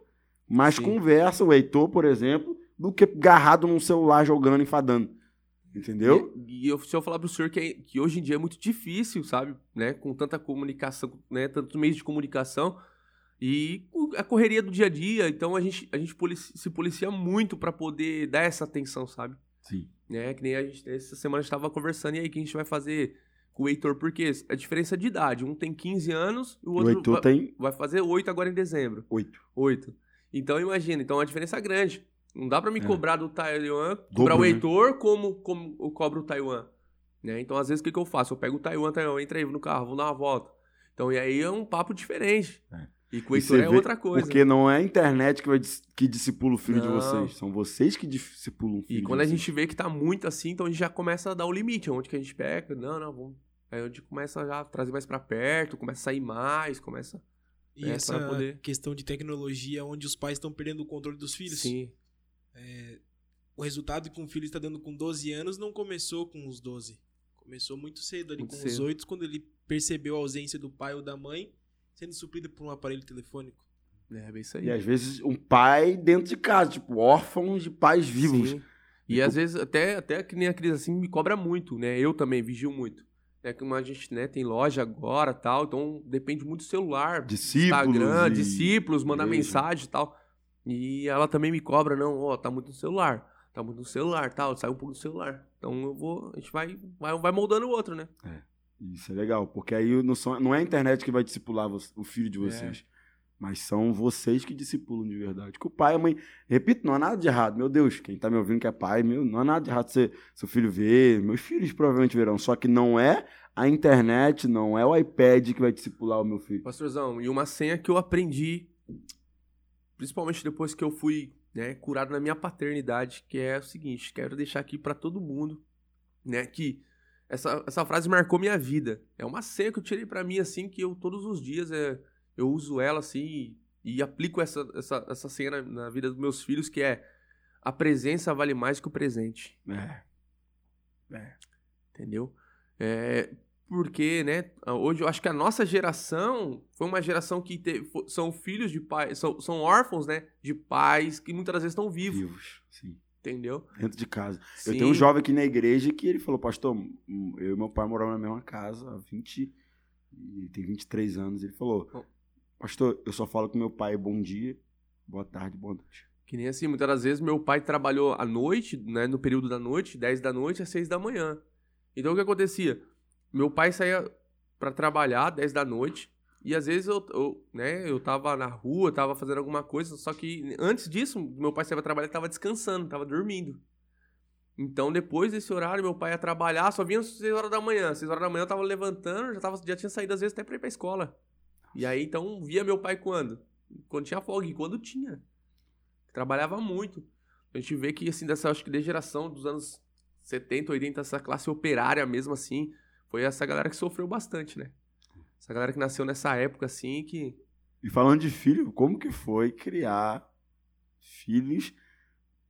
mais Sim. conversa, o Heitor, por exemplo, do que agarrado num celular jogando, enfadando. Entendeu? E, e eu, se eu falar pro senhor que, é- que hoje em dia é muito difícil, sabe? Né? Com tanta comunicação, né? Tantos meios de comunicação e o- a correria do dia a dia. Então a gente, a gente polici- se policia muito pra poder dar essa atenção, sabe? Sim. Né? Que nem a gente, essa semana a gente tava conversando e aí o que a gente vai fazer com o Heitor? Porque a diferença de idade. Um tem 15 anos e o O outro Heitor vai, tem vai fazer 8 agora em dezembro. oito. 8. Então imagina, então é uma diferença grande. Não dá pra me É. cobrar do Taiwan, cobrar o né? Heitor como, como eu cobro o Taiwan. Né? Então, às vezes, o que, que eu faço? Eu pego o Taiwan, Taiwan, entra aí no carro, vamos dar uma volta. Então, e aí é um papo diferente. É. E com o Heitor é outra coisa. Porque não é a internet que, vai, dis- que discipula o filho de Não. vocês. São vocês que discipulam o filho E de quando a vocês. gente vê que tá muito assim, então a gente já começa a dar o limite. Onde que a gente pega? Não, não, vamos. Aí a gente começa já a trazer mais pra perto, começa a sair mais, começa. E É, essa poder- questão de tecnologia onde os pais estão perdendo o controle dos filhos. Sim. O resultado que um filho está dando com 12 anos não começou com os 12. Começou muito cedo, ali Muito com os cedo. 8, quando ele percebeu a ausência do pai ou da mãe, sendo suprido por um aparelho telefônico. É, bem isso aí. E às vezes um pai dentro de casa, tipo, órfãos de pais vivos. Sim. E às vezes até, até que nem a Cris assim me cobra muito, né? Eu também vigio muito. É que a gente né, tem loja agora tal, então depende muito do celular, Discípulos Instagram, e discípulos, mandar mensagem e tal. E ela também me cobra, não, ó, tá muito no celular, tá muito no celular, tal, sai um pouco do celular. Então eu vou, a gente vai, vai, vai moldando o outro, né? Isso é legal, porque aí não, são, não é a internet que vai discipular o filho É. de vocês. Mas são vocês que discipulam de verdade. Que o pai e a mãe. Repito, não há nada de errado. Meu Deus, quem tá me ouvindo que é pai, meu, não há nada de errado você, seu filho ver. Meus filhos provavelmente verão. Só que não é a internet, não é o iPad que vai discipular o meu filho. Pastorzão, e uma senha que eu aprendi, principalmente depois que eu fui né, curado na minha paternidade, que é o seguinte, quero deixar aqui pra todo mundo, né, que essa, essa frase marcou minha vida. É uma senha que eu tirei pra mim, assim, que eu todos os dias é, eu uso ela, assim, e, e aplico essa, essa, essa senha na, na vida dos meus filhos, que é a presença vale mais que o presente. É. Entendeu? É, porque, né, hoje eu acho que a nossa geração foi uma geração que teve, são filhos de pais, são, são órfãos, né, de pais que muitas vezes estão vivos, Vivos, sim. entendeu? Dentro de casa. Sim. Eu tenho um jovem aqui na igreja que ele falou, pastor, hum, eu e meu pai moramos na mesma casa há 20. e tem 23 anos. Ele falou, Bom. pastor, eu só falo com meu pai bom dia, boa tarde, boa noite. Que nem assim, muitas das vezes meu pai trabalhou à noite, né, no período da noite, 10 da noite às 6 da manhã. Então o que acontecia? Meu pai saía pra trabalhar 10 da noite e às vezes eu, eu, né, eu tava na rua, tava fazendo alguma coisa, só que antes disso, meu pai saía pra trabalhar, tava descansando, tava dormindo. Então depois desse horário, meu pai ia trabalhar, só vinha às 6 horas da manhã. 6 horas da manhã eu tava levantando, já, tava, já tinha saído às vezes até pra ir pra escola. E aí então via meu pai quando? Quando tinha folga, e quando tinha trabalhava muito. A gente vê que, assim, dessa, acho que a geração dos anos 70, 80, essa classe operária mesmo, assim, foi essa galera que sofreu bastante, né? Essa galera que nasceu nessa época, assim, que... E falando de filho, como que foi criar filhos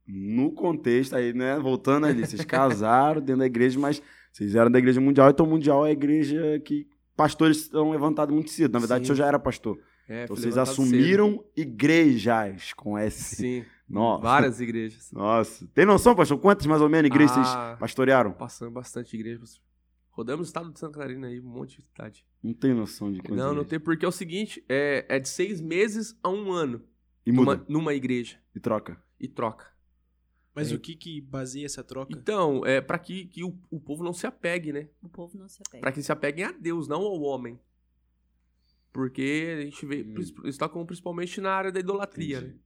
no contexto aí, né? Voltando ali, vocês casaram dentro da igreja, mas vocês eram da igreja mundial, então mundial é a igreja que pastores são levantados muito cedo. Na verdade, Sim. o senhor já era pastor. É, Então vocês assumiram igrejas com cedo. S. Sim, Nossa. várias igrejas. Nossa. Tem noção, pastor? Quantas mais ou menos igrejas Ah. vocês pastorearam? Passando bastante igreja. pastor. Rodamos o estado de Santa Catarina aí, um monte de cidade. Não tem noção de quantas Não, não igrejas. tem, porque é o seguinte, é, é de seis meses a um ano E muda, numa, numa igreja e troca. e troca. Mas É. o que que baseia essa troca? Então, é para que, que o, o povo não se apegue, né? O povo não se apega. Para que se apeguem a Deus, não ao homem. Porque a gente vê, Hum. eles tocam principalmente na área da idolatria, né? Entendi.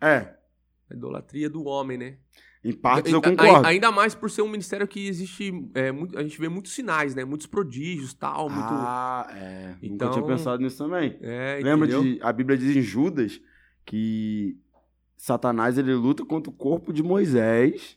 É, A idolatria do homem, né? Em partes eu concordo. Ainda mais por ser um ministério que existe. é, muito- a gente vê muitos sinais, né? Muitos prodígios tal. Muito. Ah, é. Nunca Então- tinha pensado nisso também. é, Lembra de. A Bíblia diz em Judas que Satanás ele luta contra o corpo de Moisés,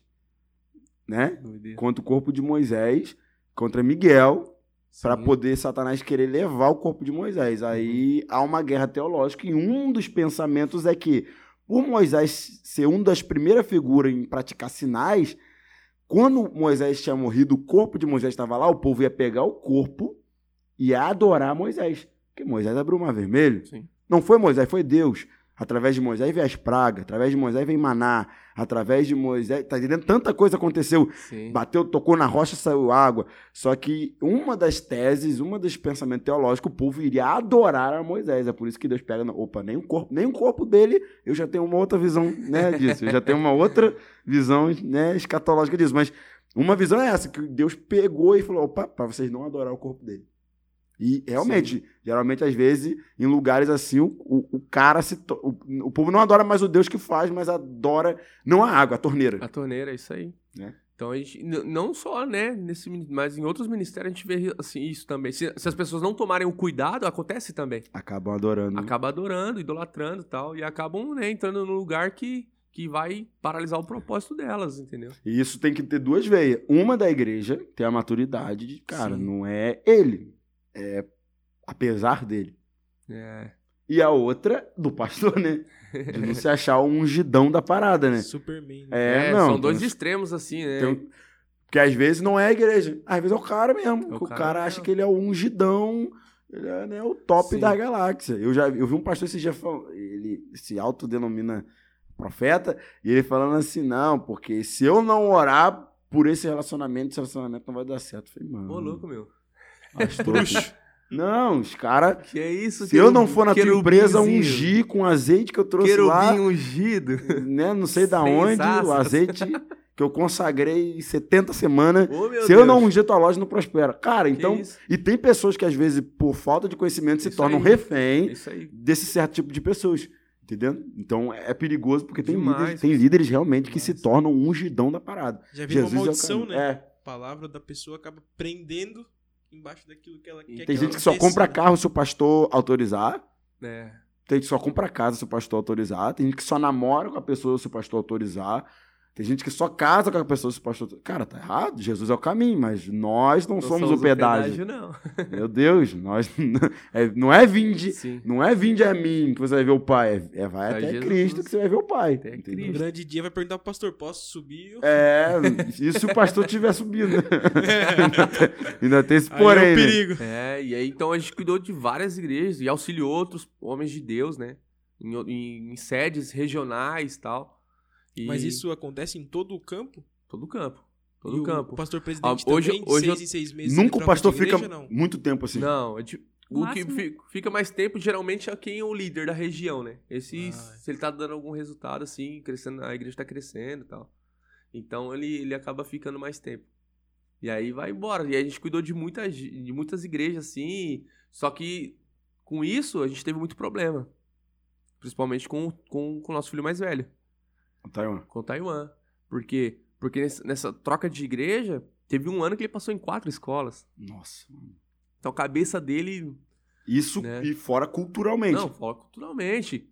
né? Doideira. Contra o corpo de Moisés, contra Miguel, para poder Satanás querer levar o corpo de Moisés. Aí há uma guerra teológica e um dos pensamentos é que, por Moisés ser uma das primeiras figuras em praticar sinais, quando Moisés tinha morrido, o corpo de Moisés estava lá, o povo ia pegar o corpo e ia adorar Moisés. Porque Moisés abriu o mar vermelho. Sim. Não foi Moisés, foi Deus. Através de Moisés veio as pragas, através de Moisés veio maná, através de Moisés. Tá entendendo? Tanta coisa aconteceu. Sim. Bateu, tocou na rocha, saiu água. Só que uma das teses, uma dos pensamentos teológicos, o povo iria adorar a Moisés. É por isso que Deus pega. na- Opa, nem o corpo, nem o corpo dele, eu já tenho uma outra visão né, disso. Eu já tenho uma outra visão né, escatológica disso. Mas uma visão é essa, que Deus pegou e falou: opa, para vocês não adorar o corpo dele. E realmente, geralmente, às vezes, em lugares assim, o, o, o cara se. to- O, o povo não adora mais o Deus que faz, mas adora não a água, a torneira. A torneira, é isso aí. Né? Então a gente, não só, né, nesse, mas em outros ministérios a gente vê assim, isso também. Se, se as pessoas não tomarem o cuidado, acontece também. Acabam adorando. Acaba adorando, idolatrando e tal, e acabam, né, entrando num lugar que, que vai paralisar o propósito delas, entendeu? E isso tem que ter duas veias. Uma da igreja tem a maturidade de, cara, Sim. não é ele, é apesar dele. É. E a outra do pastor, né? De não se achar o ungidão da parada, né? Superman. né? É, É, não. são dois tem- extremos, assim, né? tem- Porque às vezes não é a igreja, às vezes é o cara mesmo. É o que o cara cara, acha que ele é o ungidão, ele é né, o top Sim. da galáxia. Eu já eu vi um pastor esse dia falando, ele se autodenomina profeta, e ele falando assim: não, porque se eu não orar por esse relacionamento, esse relacionamento não vai dar certo. Eu falei, mano. Ô, louco, meu. Pastor, Não, os caras. Que é isso? Se eu não for na tua empresa ungir com o azeite que eu trouxe lá, Querubim ungido. né? Não sei da onde, o azeite que eu consagrei 70 semanas. Meu Se eu Deus. não ungir tua loja, não prospera. Cara, Que então. E tem pessoas que, às vezes, por falta de conhecimento, se Isso tornam aí. refém Isso aí. desse certo tipo de pessoas. Entendeu? Então é perigoso porque tem Demais, líderes, tem líderes realmente que demais. se tornam um ungidão da parada. Já uma Jesus é o maldição, caminho. né? É. A palavra da pessoa acaba prendendo embaixo daquilo que ela quer Tem que gente que só compra carro se o pastor autorizar. É. Tem gente que só compra casa se o pastor autorizar. Tem gente que só namora com a pessoa se o pastor autorizar. Tem gente que só casa com a pessoa se o pastor. Cara, tá errado. Jesus é o caminho, mas nós não, somos, o pedágio. não. Meu Deus, nós é, não é vinde, Sim. não é vinde a mim que você vai ver o Pai, é, é vai Vai até Jesus. Cristo que você vai ver o Pai. Até entendeu? No grande dia vai perguntar pro pastor, posso subir? É, isso se o pastor tiver subido. né? ainda, tem, ainda tem esse Aí porém, é o né? perigo. É, e aí então a gente cuidou de várias igrejas e auxiliou outros homens de Deus, né? Em, em- em sedes regionais e tal. E Mas isso acontece em todo o campo? Todo o campo. Todo E o campo. O pastor presidente Ah, hoje- também, de hoje seis eu- em seis meses. Nunca o pastor de fica igreja, não? muito tempo assim. Não, é tipo, o que máximo- fi- fica mais tempo geralmente é quem é o líder da região, né? Esse, Ah. se ele tá dando algum resultado assim, crescendo, a igreja tá crescendo e tal. Então ele, ele acaba ficando mais tempo. E aí vai embora. E aí a gente cuidou de muitas, de muitas igrejas assim. Só que com isso a gente teve muito problema. Principalmente com, com, com o nosso filho mais velho, Taiwan. com Taiwan. Por quê? Porque nessa, troca de igreja, teve um ano que ele passou em quatro escolas. Nossa. mano. Então a cabeça dele. Isso Né? e fora culturalmente. Não, fala culturalmente.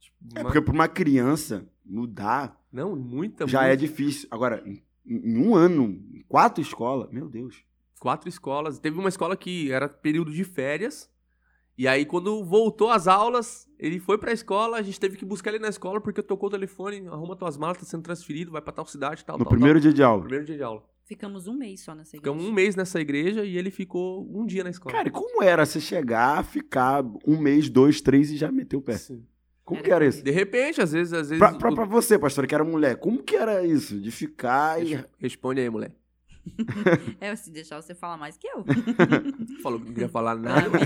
Tipo, é uma- porque para uma criança mudar Não, muita. já é muito. difícil. Agora, em, em um ano, em quatro escolas, meu Deus. Quatro escolas. Teve uma escola que era período de férias. E aí, quando voltou às aulas, ele foi pra escola, a gente teve que buscar ele na escola porque tocou o telefone, arruma tuas malas, tá sendo transferido, vai pra tal cidade, tal, no tal, primeiro tal. dia de aula. Primeiro dia de aula. Ficamos um mês só nessa igreja. Ficamos um mês nessa igreja e ele ficou um dia na escola. Cara, e como era você chegar, ficar um mês, dois, três e já meter o pé? Sim. Como Era que era isso? De repente, às vezes, às vezes. Pra, pra, o- pra você, pastor, que era mulher, como que era isso? De ficar e. Res- Responde aí, moleque. É, se deixar você falar mais que eu. Falou que não queria falar nada.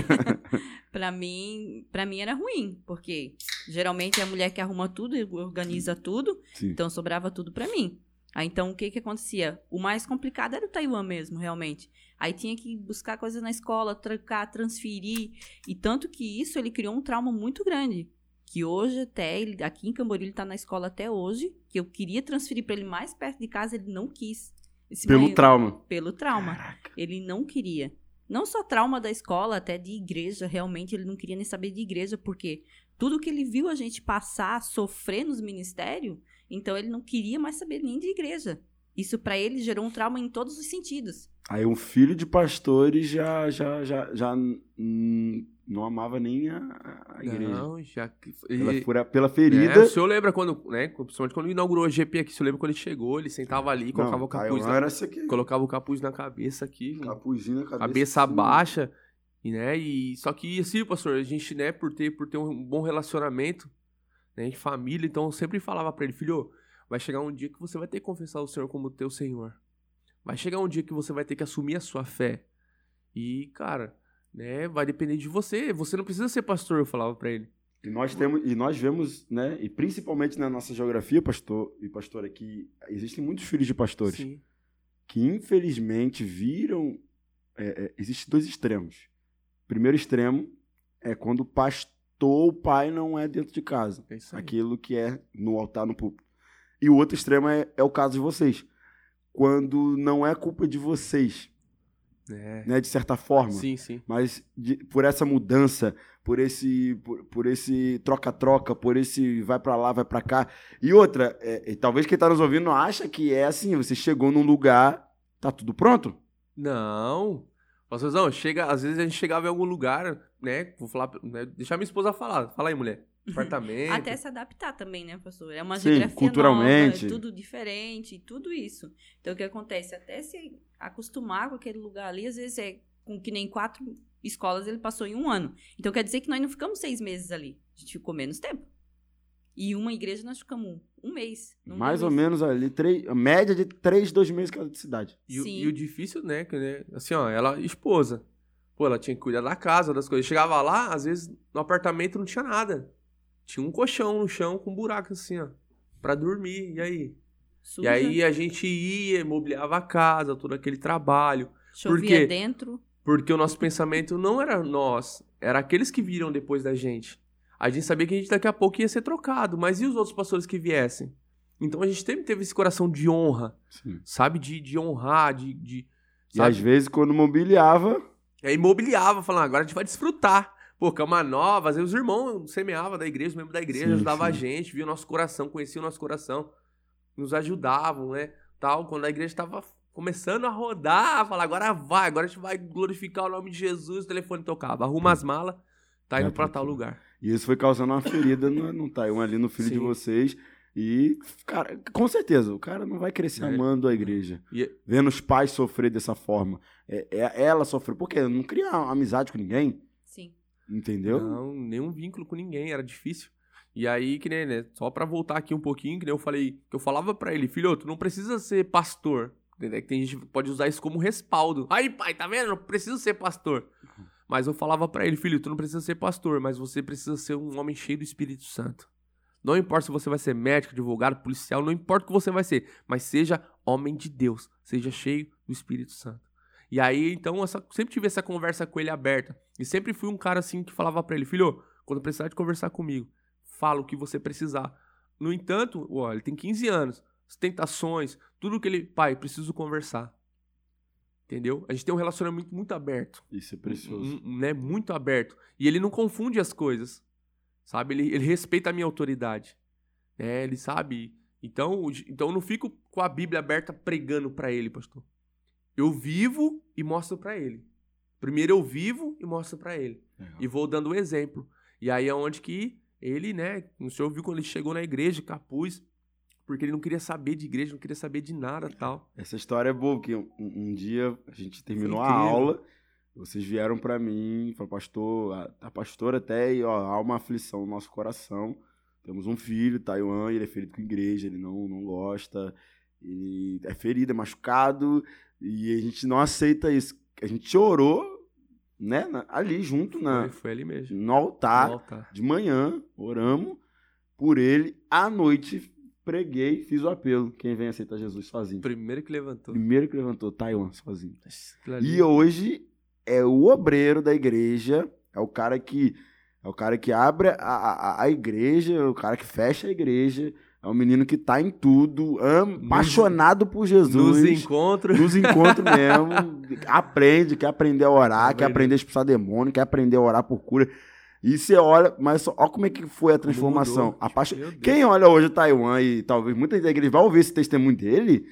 pra mim, pra mim era ruim, porque geralmente é a mulher que arruma tudo e organiza tudo, Sim. então sobrava tudo pra mim. Aí então o que que acontecia? O mais complicado era o Taiwan mesmo, realmente. Aí tinha que buscar coisas na escola, trocar, transferir. E tanto que isso ele criou um trauma muito grande. Que hoje até, ele, aqui em Camboriú, ele tá na escola até hoje. Que eu queria transferir para ele mais perto de casa, ele não quis. Esse Pelo trauma. Pelo trauma. Caraca. Ele não queria. Não só trauma da escola, até de igreja, realmente ele não queria nem saber de igreja, porque tudo que ele viu a gente passar, sofrer nos ministérios, então ele não queria mais saber nem de igreja. Isso pra ele gerou um trauma em todos os sentidos. Aí um filho de pastores já, já, já, já hum, não amava nem a, a igreja. Não, já. Pela, e- fura- pela É, ferida. o senhor lembra quando, né? Principalmente quando inaugurou a GP aqui, o senhor lembra quando ele chegou, ele sentava ali, colocava o capuz, na, era colocava o capuz na cabeça aqui, Capuzinho na cabeça. cabeça assim. baixa, e né? E só que assim, pastor, a gente, né, por ter por ter um bom relacionamento, né, de família, então eu sempre falava pra ele, filho, vai chegar um dia que você vai ter que confessar o Senhor como teu Senhor. Vai chegar um dia que você vai ter que assumir a sua fé. E, cara, né, vai depender de você. Você não precisa ser pastor, eu falava pra ele. E nós temos, e nós vemos, né, e principalmente na nossa geografia, pastor e pastora, que existem muitos filhos de pastores Sim. que infelizmente viram. É, é, existem dois extremos. Primeiro extremo é quando o pastor, o pai, não é dentro de casa. É. Aquilo que é no altar, no púlpito. E o outro extremo é, é o caso de vocês. Quando não é culpa de vocês, É. né, de certa forma. Sim, sim. Mas de- por essa mudança, por esse por, por esse troca-troca, por esse vai pra lá, vai pra cá. E outra, é, e talvez quem tá nos ouvindo acha que é assim, você chegou num lugar, tá tudo pronto? Não. Pastorzão, chega, às vezes a gente chegava em algum lugar, né? Vou falar, né, deixar minha esposa falar. Fala aí, mulher. Apartamento. Até se adaptar também, né, pastor? É uma Sim, geografia culturalmente. nova, é tudo diferente, tudo isso. Então, o que acontece? Até se acostumar com aquele lugar ali, às vezes é com que nem quatro escolas ele passou em um ano. Então, quer dizer que nós não ficamos seis meses ali. A gente ficou menos tempo. E uma igreja nós ficamos um, mês. Mais deu ou menos ali, três, a média de três, dois meses cada cidade. E, o- Sim. e o difícil, né, que, né? Assim, ó, ela esposa. Pô, ela tinha que cuidar da casa, das coisas. Chegava lá, às vezes no apartamento não tinha nada. Tinha um colchão no chão com um buraco assim, ó. Pra dormir. E aí? E Suja, aí a gente ia, mobiliava a casa, todo aquele trabalho. chovia quê? dentro. Porque o nosso pensamento não era nós, era aqueles que viram depois da gente. A gente sabia que a gente daqui a pouco ia ser trocado, mas e os outros pastores que viessem? Então a gente sempre teve esse coração de honra, Sim. sabe? De, de honrar, de. de E sabe? às vezes, quando mobiliava, Aí imobiliava, falando, agora a gente vai desfrutar. Pô, cama nova, às vezes os irmãos semeavam da igreja, os membros da igreja, Sim, ajudavam a sim. gente, via o nosso coração, conhecia o nosso coração, nos ajudavam, né? Tal, quando a igreja estava começando a rodar, falar, agora vai, agora a gente vai glorificar o nome de Jesus, o telefone tocava, arruma as malas, tá indo Vai pra pra tal lugar. e isso foi causando uma ferida no, no Taiwan ali no filho de Sim. vocês. E, cara, com certeza, o cara não vai crescer É. amando a igreja. E- Vendo os pais sofrer dessa forma. É, é- ela sofreu. Porque não cria amizade com ninguém. Entendeu? Não, nenhum vínculo com ninguém, era difícil. E aí, que nem, né, só pra voltar aqui um pouquinho, que nem eu falei, que eu falava pra ele, filho, tu não precisa ser pastor. Entendeu? Que tem gente que pode usar isso como respaldo. Aí, pai, tá vendo? Não preciso ser pastor. Mas eu falava pra ele, filho, tu não precisa ser pastor, mas você precisa ser um homem cheio do Espírito Santo. Não importa se você vai ser médico, advogado, policial, não importa o que você vai ser, mas seja homem de Deus, seja cheio do Espírito Santo. E aí, então, eu só- sempre tive essa conversa com ele aberta. E sempre fui um cara assim que falava pra ele, filho, quando precisar de conversar comigo, fala o que você precisar. No entanto, ó, ele tem 15 anos, as tentações, tudo que ele, pai, preciso conversar. Entendeu? A gente tem um relacionamento muito aberto Isso é precioso. né, muito aberto. E ele não confunde as coisas. Sabe? Ele, ele respeita a minha autoridade. Né? Ele sabe. Então, então eu não fico com a Bíblia aberta pregando pra ele, pastor. Eu vivo e mostro pra ele. Primeiro eu vivo e mostro pra ele. Legal. E vou dando o exemplo. E aí é onde que ele, né? O senhor viu quando ele chegou na igreja, capuz, porque ele não queria saber de igreja, não queria saber de nada tal. Essa história é boa, porque um, um dia a gente terminou a aula, vocês vieram pra mim, falaram, pastor, a, a pastora até, e, ó, há uma aflição no nosso coração. Temos um filho, Taiwan, e ele é ferido com igreja, ele não, não gosta, ele é ferido, é machucado, e a gente não aceita isso. A gente orou, né, na- ali junto na, Foi, foi ali mesmo. no altar, No altar. de manhã, oramos por ele, à noite preguei, fiz o apelo. Quem vem aceitar Jesus sozinho. Primeiro que levantou. Primeiro que levantou, Taiwan, sozinho. E hoje é o obreiro da igreja, é o cara que é o cara que abre a, a, a igreja, é o cara que fecha a igreja, é um menino que tá em tudo, Nos- apaixonado por Jesus. Nos encontros. Nos encontros mesmo, aprende, quer aprender a orar, É quer aprender a expulsar demônio, quer aprender a orar por cura. E você olha, mas olha como é que foi a transformação. mudou. Deus. Quem olha hoje o Taiwan e talvez muita igreja vai ouvir esse testemunho dele,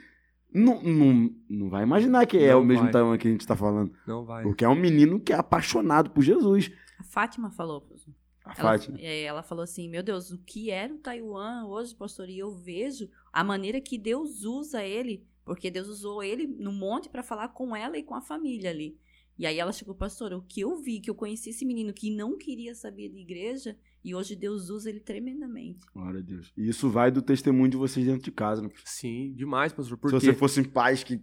não, não, não vai imaginar que é Não o mesmo vai. Taiwan que a gente tá falando. Não vai. Porque é um menino que é apaixonado por Jesus. A Fátima falou. professor. A Ela, Fátima. é, ela falou assim: Meu Deus, o que era o Taiwan hoje, pastor? E eu vejo a maneira que Deus usa ele, porque Deus usou ele no monte para falar com ela e com a família ali. E aí ela chegou, pastor, o que eu vi, que eu conheci esse menino que não queria saber de igreja, e hoje Deus usa ele tremendamente. Glória a Deus. E isso vai do testemunho de vocês dentro de casa. Né? Sim, demais, pastor. Se Porque, você fossem pais que.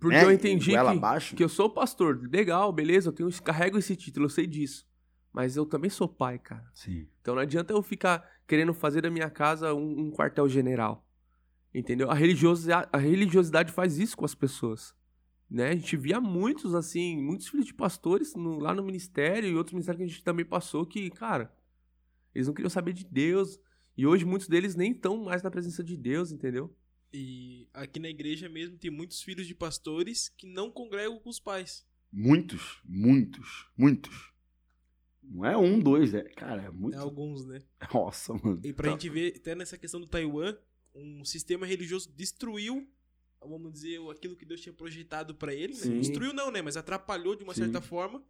porque né, eu entendi que, que eu sou pastor. Legal, beleza, eu tenho, carrego esse título, eu sei disso. Mas eu também sou pai, cara. Sim. Então não adianta eu ficar querendo fazer da minha casa um, um quartel-general. Entendeu? A religiosidade, a religiosidade faz isso com as pessoas. Né? A gente via muitos, assim, muitos filhos de pastores no- lá no ministério e outros ministérios que a gente também passou que, cara, eles não queriam saber de Deus. E hoje muitos deles nem estão mais na presença de Deus, entendeu? E aqui na igreja mesmo tem muitos filhos de pastores que não congregam com os pais. Muitos, muitos, muitos. Não é um, dois, é. Cara, é muito. É alguns, né? Nossa, mano. E pra gente ver, até nessa questão do Taiwan, um sistema religioso destruiu, vamos dizer, aquilo que Deus tinha projetado pra ele. né? Destruiu não, né? Mas atrapalhou de uma Sim. certa forma.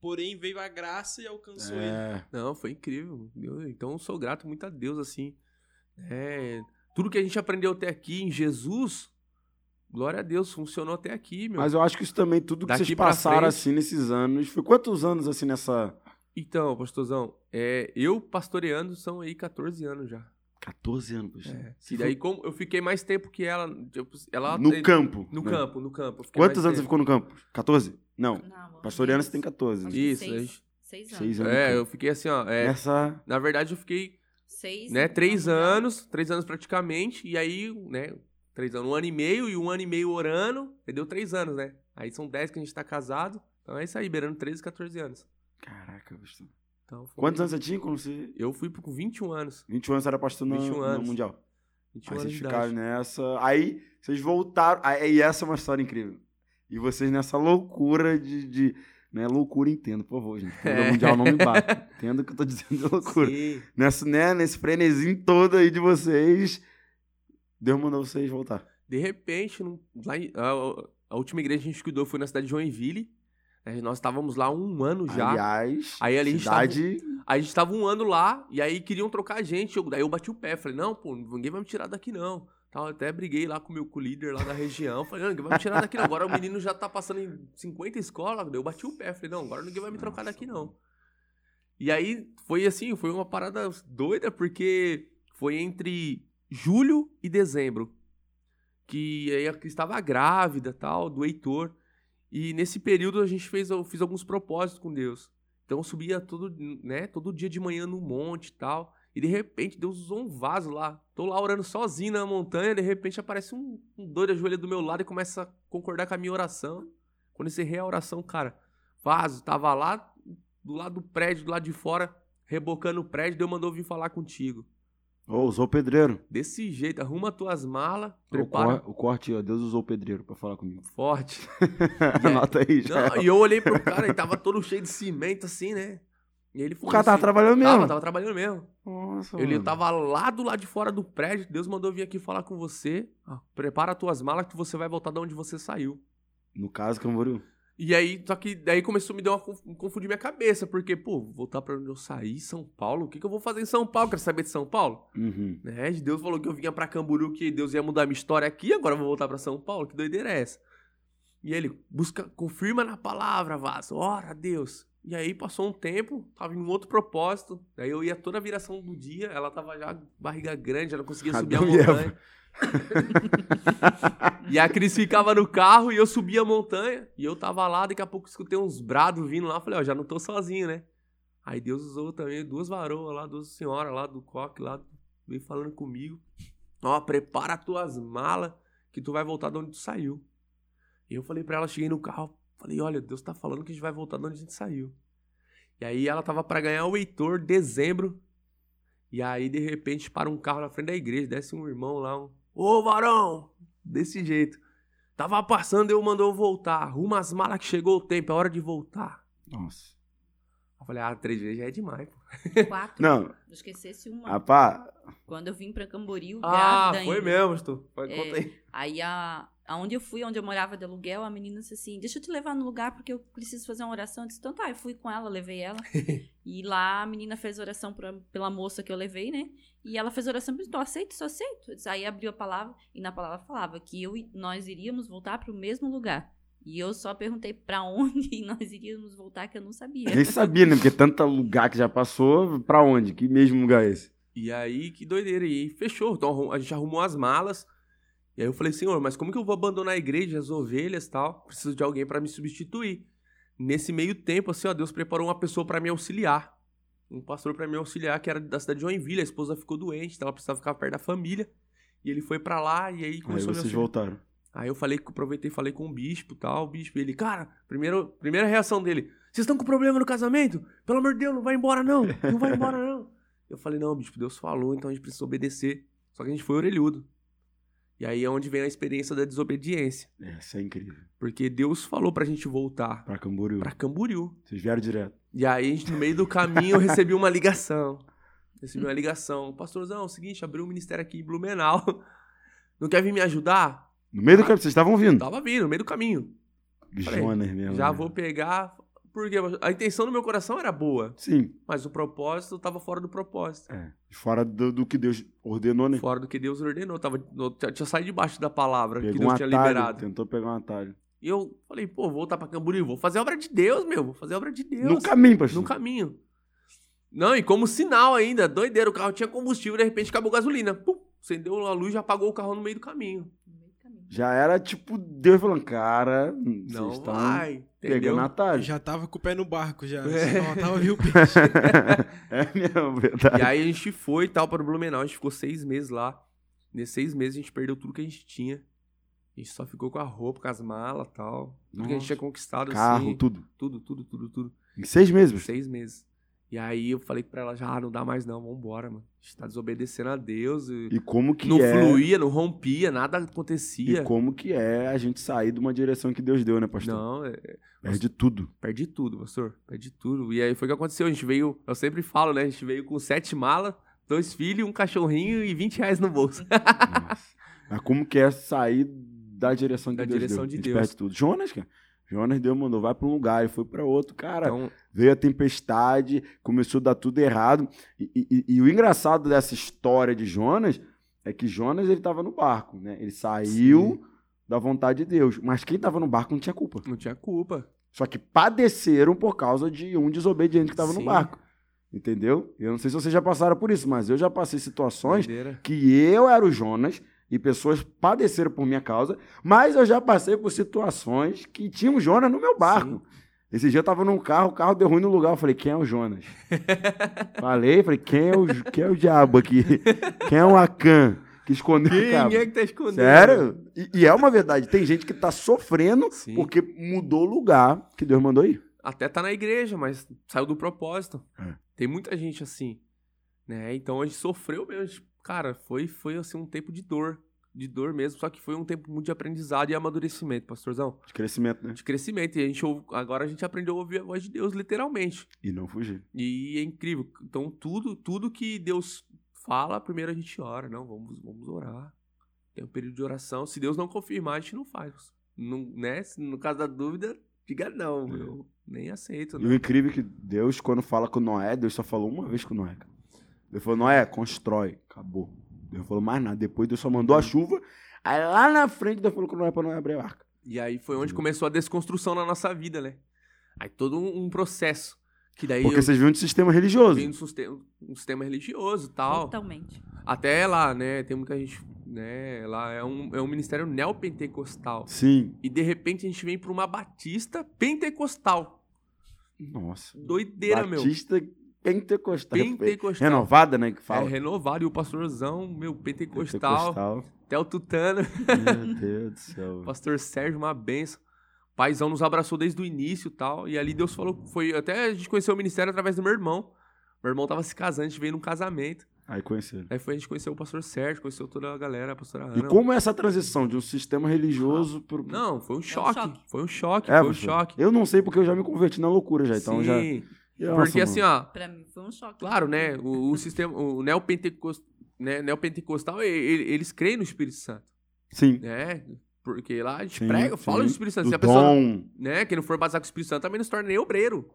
Porém, veio a graça e alcançou ele. É. Não, foi incrível. Eu- então eu sou grato muito a Deus, assim. É, tudo que a gente aprendeu até aqui em Jesus, glória a Deus, funcionou até aqui, meu. Mas eu acho que isso também, tudo que Daqui vocês passaram frente- assim nesses anos. Foi quantos anos assim nessa. Então, pastorzão, é, eu pastoreando são aí 14 anos já. 14 anos, poxa. É. E daí, como eu fiquei mais tempo que ela. tipo, ela No é, campo. No né? campo, no campo. Quantos anos você tempo. ficou no campo? 14? Não. Não, Pastoreano você tem menos. 14. Acho Né? Isso, seis, seis anos. Seis anos. É, eu fiquei assim, ó. é, Nessa. Na verdade, eu fiquei Seis. né, três mundial. anos, três anos praticamente, e aí, né, três anos, um ano e meio, e um ano e meio orando, e deu três anos, né? Aí são dez que a gente tá casado, então é isso aí, beirando 13, 14 anos. Caraca, pastor. Então, foi- Quantos anos você tinha quando você. Eu fui com 21 anos. 21 anos você era pastor no, 21 no anos. Mundial. 21 Aí anos vocês ficaram idade. nessa. Aí vocês voltaram. Aí, e essa é uma história incrível. E vocês nessa loucura de. de né, loucura, entendo, por favor, gente. Quando É. o Mundial não me bate. Entendo o que eu tô dizendo de loucura. Sim. Nessa, né, nesse frenesim todo aí de vocês. Deus mandou vocês voltar. De repente, lá a, a última igreja que a gente cuidou foi na cidade de Joinville. Né, Nós estávamos lá um ano já. Aliás, Aí ali a gente tava- cidade. Aí a gente tava um ano lá, e aí queriam trocar a gente. Eu, daí eu bati o pé, falei, não, pô, ninguém vai me tirar daqui, não. Tal, eu até briguei lá com o meu com o líder lá da região. Falei, não, ninguém vai me tirar daqui, não. Agora o menino já tá passando em 50 escolas. Daí eu bati o pé, falei, não, agora ninguém vai me trocar daqui, não. E aí foi assim, foi uma parada doida, porque foi entre julho e dezembro. Que aí a Cris estava grávida tal, do Heitor. E nesse período a gente fez, eu fiz alguns propósitos com Deus. Então eu subia todo, né, todo dia de manhã no monte e tal. E de repente Deus usou um vaso lá. Tô lá orando sozinho na montanha, de repente aparece um, um doido ajoelha do meu lado e começa a concordar com a minha oração. Quando encerrei a oração, cara, vaso, tava lá do lado do prédio, do lado de fora, rebocando o prédio, Deus mandou vir falar contigo. Ô, usou o pedreiro. Desse jeito, arruma tuas malas, O, prepara cor- o corte, ó. Deus usou o pedreiro pra falar comigo. forte. Anota aí, já. Não, e eu olhei pro cara, ele tava todo cheio de cimento assim, né? E ele O cara tava assim, trabalhando mesmo. Tava, tava trabalhando mesmo. Nossa, Ele mano. tava lá do lado de fora do prédio. Deus mandou vir aqui falar com você. Ah, prepara tuas malas que você vai voltar de onde você saiu. No caso, Camboriú. E aí, só que daí começou a me dar uma conf- confundir minha cabeça. Porque, pô, voltar pra onde eu saí, São Paulo? O que, que eu vou fazer em São Paulo? Quero saber de São Paulo? Uhum. Né? Deus falou que eu vinha pra Camboriú, que Deus ia mudar minha história aqui, agora eu vou voltar pra São Paulo. Que doideira é essa? E ele, busca, confirma na palavra, Vaso. Ora, Deus. E aí passou um tempo, tava em um outro propósito. Daí eu ia toda a viração do dia, ela tava já barriga grande, já não conseguia subir a montanha. e a Cris ficava no carro e eu subia a montanha. E eu tava lá, daqui a pouco escutei uns brados vindo lá. Falei, ó, já não tô sozinho, né? Aí Deus usou também duas varoas lá, duas senhoras lá do coque lá, veio falando comigo. Ó, prepara as tuas malas que tu vai voltar de onde tu saiu. E eu falei pra ela, cheguei no carro, falei, olha, Deus tá falando que a gente vai voltar de onde a gente saiu. E aí ela tava para ganhar o Heitor, dezembro. E aí, de repente, para um carro na frente da igreja, desce um irmão lá, um, ô varão, desse jeito. Tava passando, eu mandou voltar. Arruma as malas que chegou o tempo, é hora de voltar. Nossa. Eu falei, ah, três vezes já é demais, pô. Quatro. Não, Não esquecesse uma. rapaz, Quando eu vim pra Camboriú, Ah, foi ainda. mesmo, tu. Foi, É. conta aí. Aí, a, aonde eu fui, onde eu morava de aluguel, a menina disse assim, deixa eu te levar no lugar porque eu preciso fazer uma oração. Eu disse, então tá, eu fui com ela, levei ela. e lá a menina fez oração pra, pela moça que eu levei, né? E ela fez oração, disse, eu aceito, só aceito. Disse, Aí abriu a palavra, e na palavra falava que eu, e- nós iríamos voltar pro mesmo lugar. E eu só perguntei pra onde nós iríamos voltar, que eu não sabia. nem sabia, né? Porque tanto lugar que já passou, pra onde? Que mesmo lugar é esse? E aí, que doideira. E aí, fechou. Então a gente arrumou as malas. E aí eu falei, senhor, mas como que eu vou abandonar a igreja, as ovelhas e tal? Preciso de alguém pra me substituir. Nesse meio tempo, assim, ó, Deus preparou uma pessoa pra me auxiliar. Um pastor pra me auxiliar, que era da cidade de Joinville. A esposa ficou doente, então ela precisava ficar perto da família. E ele foi pra lá e aí Aí começou a me vocês voltaram. Aí eu falei, aproveitei e falei com o bispo e tal. O bispo, ele, cara, primeiro, primeira reação dele: Vocês estão com problema no casamento? Pelo amor de Deus, não vai embora não. Não vai embora não. Eu falei: Não, bispo, Deus falou, então a gente precisa obedecer. Só que a gente foi orelhudo. E aí é onde vem a experiência da desobediência. Essa é incrível. Porque Deus falou pra gente voltar Pra Camboriú. pra Camboriú. Vocês vieram direto. E aí, no meio do caminho, eu recebi uma ligação. Recebi uma ligação. Pastorzão, é o seguinte, abriu um ministério aqui em Blumenau. Não quer vir me ajudar? No meio do caminho, vocês estavam vindo. Tava vindo, no meio do caminho. Jonas mesmo. Já né? vou pegar. Porque a intenção do meu coração era boa, Sim. mas o propósito tava fora do propósito. É. Fora do, do que Deus ordenou, né? Fora do que Deus ordenou. Tava, tinha- tinha saído debaixo da palavra que Pegou Deus um tinha atalho, liberado. tentou pegar um atalho. E eu falei, pô, vou voltar pra Camboriú, vou fazer a obra de Deus, meu. Vou fazer a obra de Deus. No caminho, pastor. No caminho. Não, e como sinal ainda, doideira, o carro tinha combustível, de repente acabou a gasolina. Pum, acendeu a luz e já apagou o carro no meio do caminho. Já era tipo Deus falando, cara, Não estão vai, pegando entendeu? atalho. Já tava com o pé no barco, já. É. Só faltava vir o peixe. é mesmo, verdade. E aí a gente foi e tal para o Blumenau, a gente ficou seis meses lá. Nesses seis meses a gente perdeu tudo que a gente tinha. A gente só ficou com a roupa, com as malas e tal. Tudo que a gente Nossa. tinha conquistado, Carro, assim. tudo. Tudo, tudo, tudo, tudo. Em seis meses. pastor. Seis meses. E aí eu falei pra ela, já, ah, não dá mais não, vambora, mano. A gente tá desobedecendo a Deus. E E como que não é... fluía, não rompia, nada E acontecia. como que é a gente sair de uma direção que Deus deu, né, pastor? Não, é, Perde tudo. perdi tudo, pastor. Perdi tudo. E aí foi o que aconteceu. A gente veio, eu sempre falo, né? A gente veio com sete malas, dois filhos, um cachorrinho e 20 reais no bolso. Mas como que é sair da direção que Da Deus direção deu? de Deus. perde tudo. Jonas, cara. Jonas Deus mandou, vai pra um lugar, ele foi pra outro. Cara, Então, veio a tempestade, começou a dar tudo errado. E, e- e- e o engraçado dessa história de Jonas é que Jonas ele tava no barco, né? Ele saiu da vontade de Deus. Mas quem tava no barco não tinha culpa. não tinha culpa. Só que padeceram por causa de um desobediente que tava no Sim. barco. Entendeu? Eu não sei se vocês já passaram por isso, mas eu já passei situações Doideira. que eu era o Jonas e pessoas padeceram por minha causa, mas eu já passei por situações que tinha um Jonas no meu barco. Esse dia eu tava num carro, o carro deu ruim no lugar. Eu falei, quem é o Jonas? falei, falei, quem é o, quem é o diabo aqui? Quem é o Acan que escondeu o Quem cabo? é que tá escondendo? Sério? E, e é uma verdade. Tem gente que tá sofrendo Sim. porque mudou o lugar que Deus mandou ir. Até tá na igreja, mas saiu do propósito. É. Tem muita gente assim, né? Então a gente sofreu mesmo. Cara, foi, foi assim um tempo de dor. De dor mesmo, só que foi um tempo muito de aprendizado e amadurecimento, pastorzão. De crescimento, né? De crescimento. E a gente ouve- agora a gente aprendeu a ouvir a voz de Deus, literalmente. E não fugir. E é incrível. Então, tudo, tudo que Deus fala, primeiro a gente ora. Não, vamos, vamos orar. Tem um período de oração. Se Deus não confirmar, a gente não faz. Não, né? No caso da dúvida, diga não. Eu nem aceito. E o Né? incrível é que Deus, quando fala com Noé, Deus só falou uma vez com Noé. cara. Deus falou, Noé, constrói. Acabou. Deus não falou mais nada. Depois Deus só mandou a chuva. Aí lá na frente Deus falou com Noé pra Noé abrir a arca. E aí foi onde começou a desconstrução na nossa vida, né? Aí todo um, um processo. Que daí Porque eu vocês viram de sistema religioso. do sistema, um sistema religioso e tal. Totalmente. Até lá, né? Tem muita gente, né? Lá é um, é um ministério neopentecostal. Sim. E de repente a gente vem pra uma batista pentecostal. Nossa. Doideira, meu. Batista pentecostal. Pentecostal. Renovada, né? Que É fala. renovado. E o pastorzão, meu, pentecostal, Pentecostal. até o tutano. Meu Deus do céu. Pastor Sérgio, uma benção. Paizão nos abraçou desde o início e tal. E ali Deus falou. Foi, até a gente conheceu o ministério através do meu irmão. Meu irmão tava se casando, a gente veio num casamento. Aí conheceram. Aí foi a gente conheceu o pastor Sérgio, conheceu toda a galera, a pastora E Ana. como é essa transição de um sistema religioso pro. Não, foi um choque. choque. Foi um choque, É, foi um choque. Eu não sei porque eu já me converti na loucura já. Então Sim, já. Nossa, porque assim, ó, Pra mim foi um choque. claro, né? O, o sistema, o neopentecostal, né, neopentecostal, e- e- eles creem no Espírito Santo, Sim. né? Porque lá a gente Sim, prega, sim. fala do Espírito Santo. Do Se a pessoa, dom. né, que não for batizado com o Espírito Santo, também não se torna nem obreiro.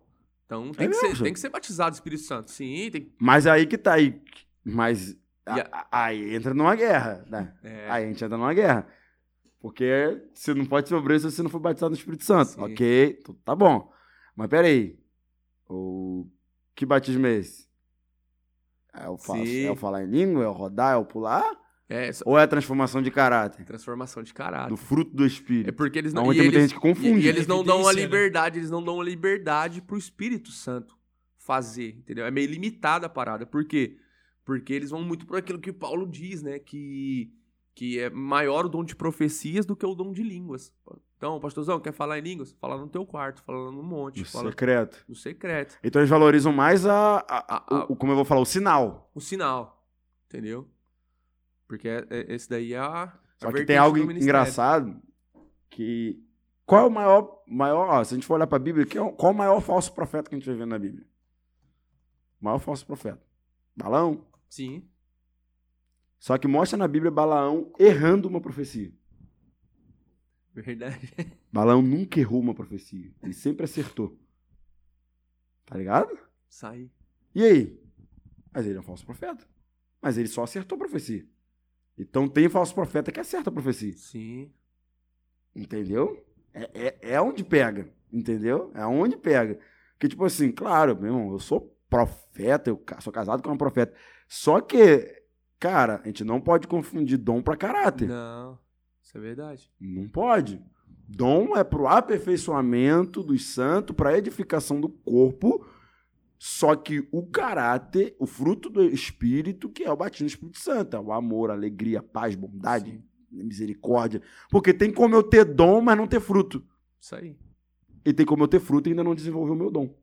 Então tem, É que, ser, tem que ser batizado do Espírito Santo. Sim, tem Mas aí que tá aí. Mas. a- a- aí entra numa guerra, né? é, Aí a gente entra numa guerra. Porque você não pode ser obreiro se você não for batizado no Espírito Santo. Sim. Ok, tá bom. Mas peraí. O... Que batismo é esse? É o, é o falar em língua? É o rodar? É o pular? é só- Ou é a transformação de caráter? transformação de caráter. Do fruto do É Espírito? porque eles não. Onde e tem muita eles- gente que confunde. E, e eles não dão a Evidência, né? liberdade, eles não dão a liberdade pro Espírito Santo fazer, entendeu? É meio limitada a parada. Por quê? Porque eles vão muito por aquilo que Paulo diz, né? Que, que é maior o dom de profecias do que o dom de línguas. Então, pastorzão, quer falar em línguas? Fala no teu quarto, fala no monte, No fala secreto. no secreto. Então eles valorizam mais a, a- a- A- a- o, como eu vou falar, o sinal. O sinal, entendeu? Porque é- é- esse daí é a. a Só que tem algo engraçado que. Qual é o maior. maior ó, se a gente for olhar pra Bíblia, quem é qual é o maior falso profeta que a gente vai ver na Bíblia? O maior falso profeta. Balão. Sim, Só que mostra na Bíblia Balaão errando uma profecia. Verdade. Balaão nunca errou uma profecia. Ele sempre acertou. Tá ligado? Sai. E aí? Mas ele é um falso profeta. Mas ele só acertou a profecia. Então tem falso profeta que acerta a profecia. Sim. Entendeu? É, é, é onde pega. Entendeu? É onde pega. Porque, tipo assim, claro, meu irmão, eu sou profeta, eu sou casado com uma profeta. Só que, cara, a gente não pode confundir dom pra caráter. Não, isso é verdade. Não pode. Dom é pro aperfeiçoamento dos santos, pra edificação do corpo. Só que o caráter, o fruto do Espírito, que é o batismo do Espírito Santo, é o amor, a alegria, a paz, bondade, Sim. misericórdia. Porque tem como eu ter dom, mas não ter fruto. Isso aí. E tem como eu ter fruto e ainda não desenvolver o meu dom.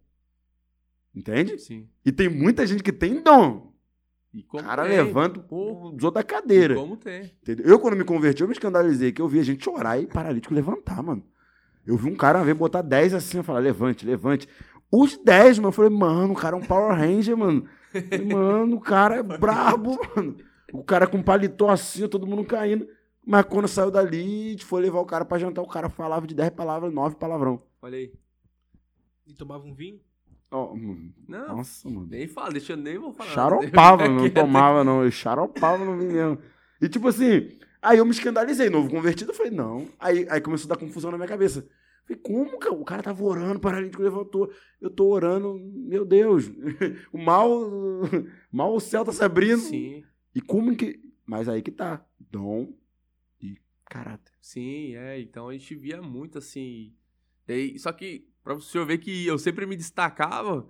Entende? Sim. E tem muita gente que tem dom. E O como cara tem. levanta Pô, os outros da cadeira. e como tem. Entendeu? Eu, quando me converti, eu me escandalizei, que eu vi a gente chorar e paralítico levantar, mano. Eu vi um cara uma vez botar 10 assim, eu falar, levante, levante. Os 10, mano, eu falei, mano, o cara é um Power Ranger, mano. Falei, mano, o cara é brabo, mano. O cara com paletó assim, todo mundo caindo. Mas quando saiu dali, a gente foi levar o cara pra jantar, o cara falava de 10 palavras, 9 palavrão. Olha aí. E tomava um vinho? Não, nossa, mano. nem fala, deixa eu nem vou falar. Xaropava, não tomava, não. Eu xaropava no vinho mesmo. E tipo assim, aí eu me escandalizei, novo convertido, eu falei, não. Aí, aí começou a dar confusão na minha cabeça. Falei, como, cara? O cara tava orando, paralítico levantou. Eu tô orando, meu Deus. O mal, mal o céu tá se abrindo. Sim, E como que. Mas aí que tá. Dom e caráter. sim, é. Então a gente via muito assim. Só que, pra o senhor ver que eu sempre me destacava.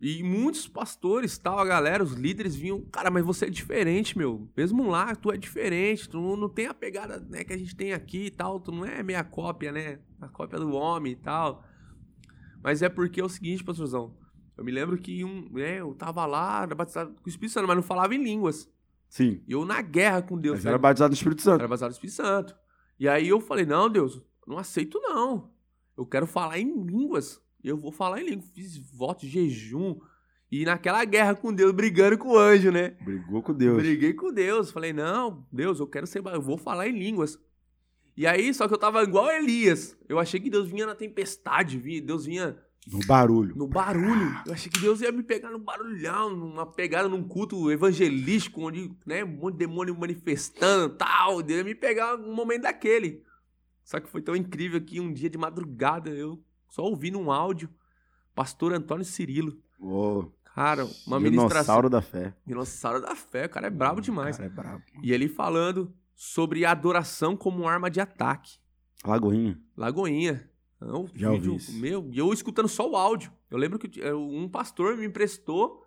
E muitos pastores, tal, a galera, os líderes vinham, cara, mas você é diferente, meu. Mesmo lá, tu é diferente, tu não, não tem a pegada né, que a gente tem aqui e tal, tu não é meia cópia, né? A cópia do homem e tal. Mas é porque é o seguinte, pastorzão. Eu me lembro que um, né, eu tava lá, batizado com o Espírito Santo, mas não falava em línguas. Sim. E eu na guerra com Deus. Mas né? era batizado no Espírito Santo. Era batizado no Espírito Santo. E aí eu falei, não, Deus, não aceito não. Eu quero falar em línguas. Eu vou falar em línguas. Fiz voto de jejum. E naquela guerra com Deus, brigando com o anjo, né? Brigou com Deus. Briguei com Deus. Falei, não, Deus, eu quero ser. Eu vou falar em línguas. E aí, só que eu tava igual Elias. Eu achei que Deus vinha na tempestade, vinha- Deus vinha No barulho. no barulho. Eu achei que Deus ia me pegar no barulhão, numa pegada num culto evangelístico, onde, né, um monte de demônio manifestando tal. Deus ia me pegar um momento daquele. Só que foi tão incrível que um dia de madrugada eu só ouvindo um áudio. Pastor Antônio Cirilo. Cara, uma ministração. dinossauro da fé. Dinossauro da fé. O cara é brabo demais. O cara é brabo. E ele falando sobre adoração como arma de ataque. Lagoinha. Lagoinha. Não, Já ouvi isso. meu, e eu escutando só o áudio. Eu lembro que um pastor me emprestou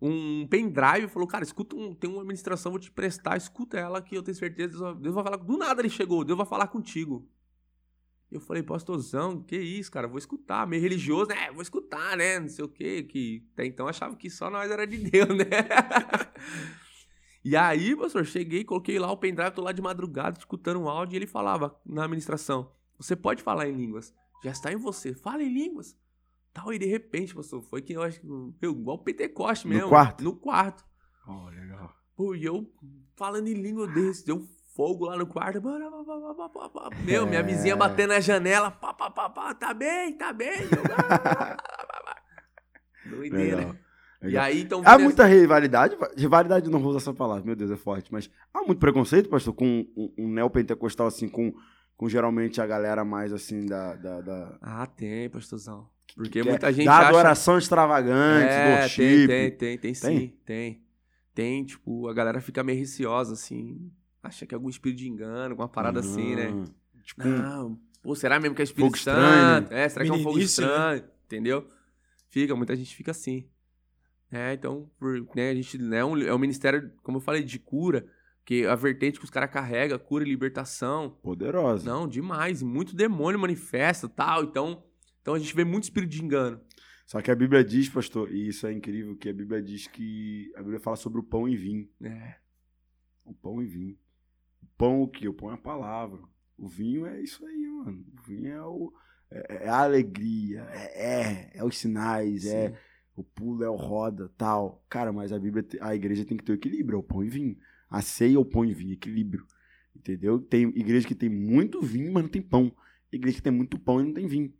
um pendrive e falou, cara, escuta, um, tem uma administração, vou te prestar, escuta ela que eu tenho certeza, Deus vai falar, do nada ele chegou, Deus vai falar contigo. Eu falei, pastorzão, que isso, cara, vou escutar, meio religioso, né, vou escutar, né, não sei o quê, que até então eu achava que só nós era de Deus, né. e aí, pastor, cheguei, coloquei lá o pendrive, tô lá de madrugada, escutando um áudio, e ele falava na administração, você pode falar em línguas, já está em você, fala em línguas. Tal, e de repente, pastor, foi que eu acho que, meu, igual Pentecoste No mesmo. quarto? No quarto. Oh, legal. Pô, e eu falando em língua desse, deu fogo lá no quarto. Meu, minha vizinha É. batendo na janela. Pá, pá, pá, pá, tá bem, tá bem. Doideira. Legal. E aí, então. Há muita rivalidade. Rivalidade não vou usar essa palavra, meu Deus, é forte. Mas há muito preconceito, pastor, com um, um neopentecostal, assim, com, com geralmente a galera mais assim da. da, da- Ah, tem, pastorzão. Porque que é- muita gente da acha... adoração extravagante, é, do tem, worship. tem, tem, tem sim, Tem? tem. Tem, tipo, a galera fica meio receosa, assim. Acha que é algum espírito de engano, alguma parada assim, né? Tipo, Não, pô, será mesmo que é Espírito Fogo estranho, Santo? É, será que é um fogo né? estranho? Entendeu? Fica, muita gente fica assim. É, então, por, né, a gente né, é um, é um ministério, como eu falei, de cura, que a vertente que os caras carregam, cura e libertação. poderosa. Não, demais. Muito demônio manifesta tal. Então, então a gente vê muito espírito de engano. Só que a Bíblia diz, pastor, e isso é incrível, que a Bíblia diz que a Bíblia fala sobre o pão e vinho. É, O pão e vinho. Pão o quê? O pão é a palavra. O vinho é isso aí, mano. O vinho é, o, é, é a alegria, é, é, é os sinais, é sim. o pulo, é o roda, tal. Cara, mas a Bíblia, a igreja tem que ter o equilíbrio, é o pão e vinho. A ceia é o pão e vinho, equilíbrio. Entendeu? Tem igreja que tem muito vinho, mas não tem pão. Igreja que tem muito pão e não tem vinho.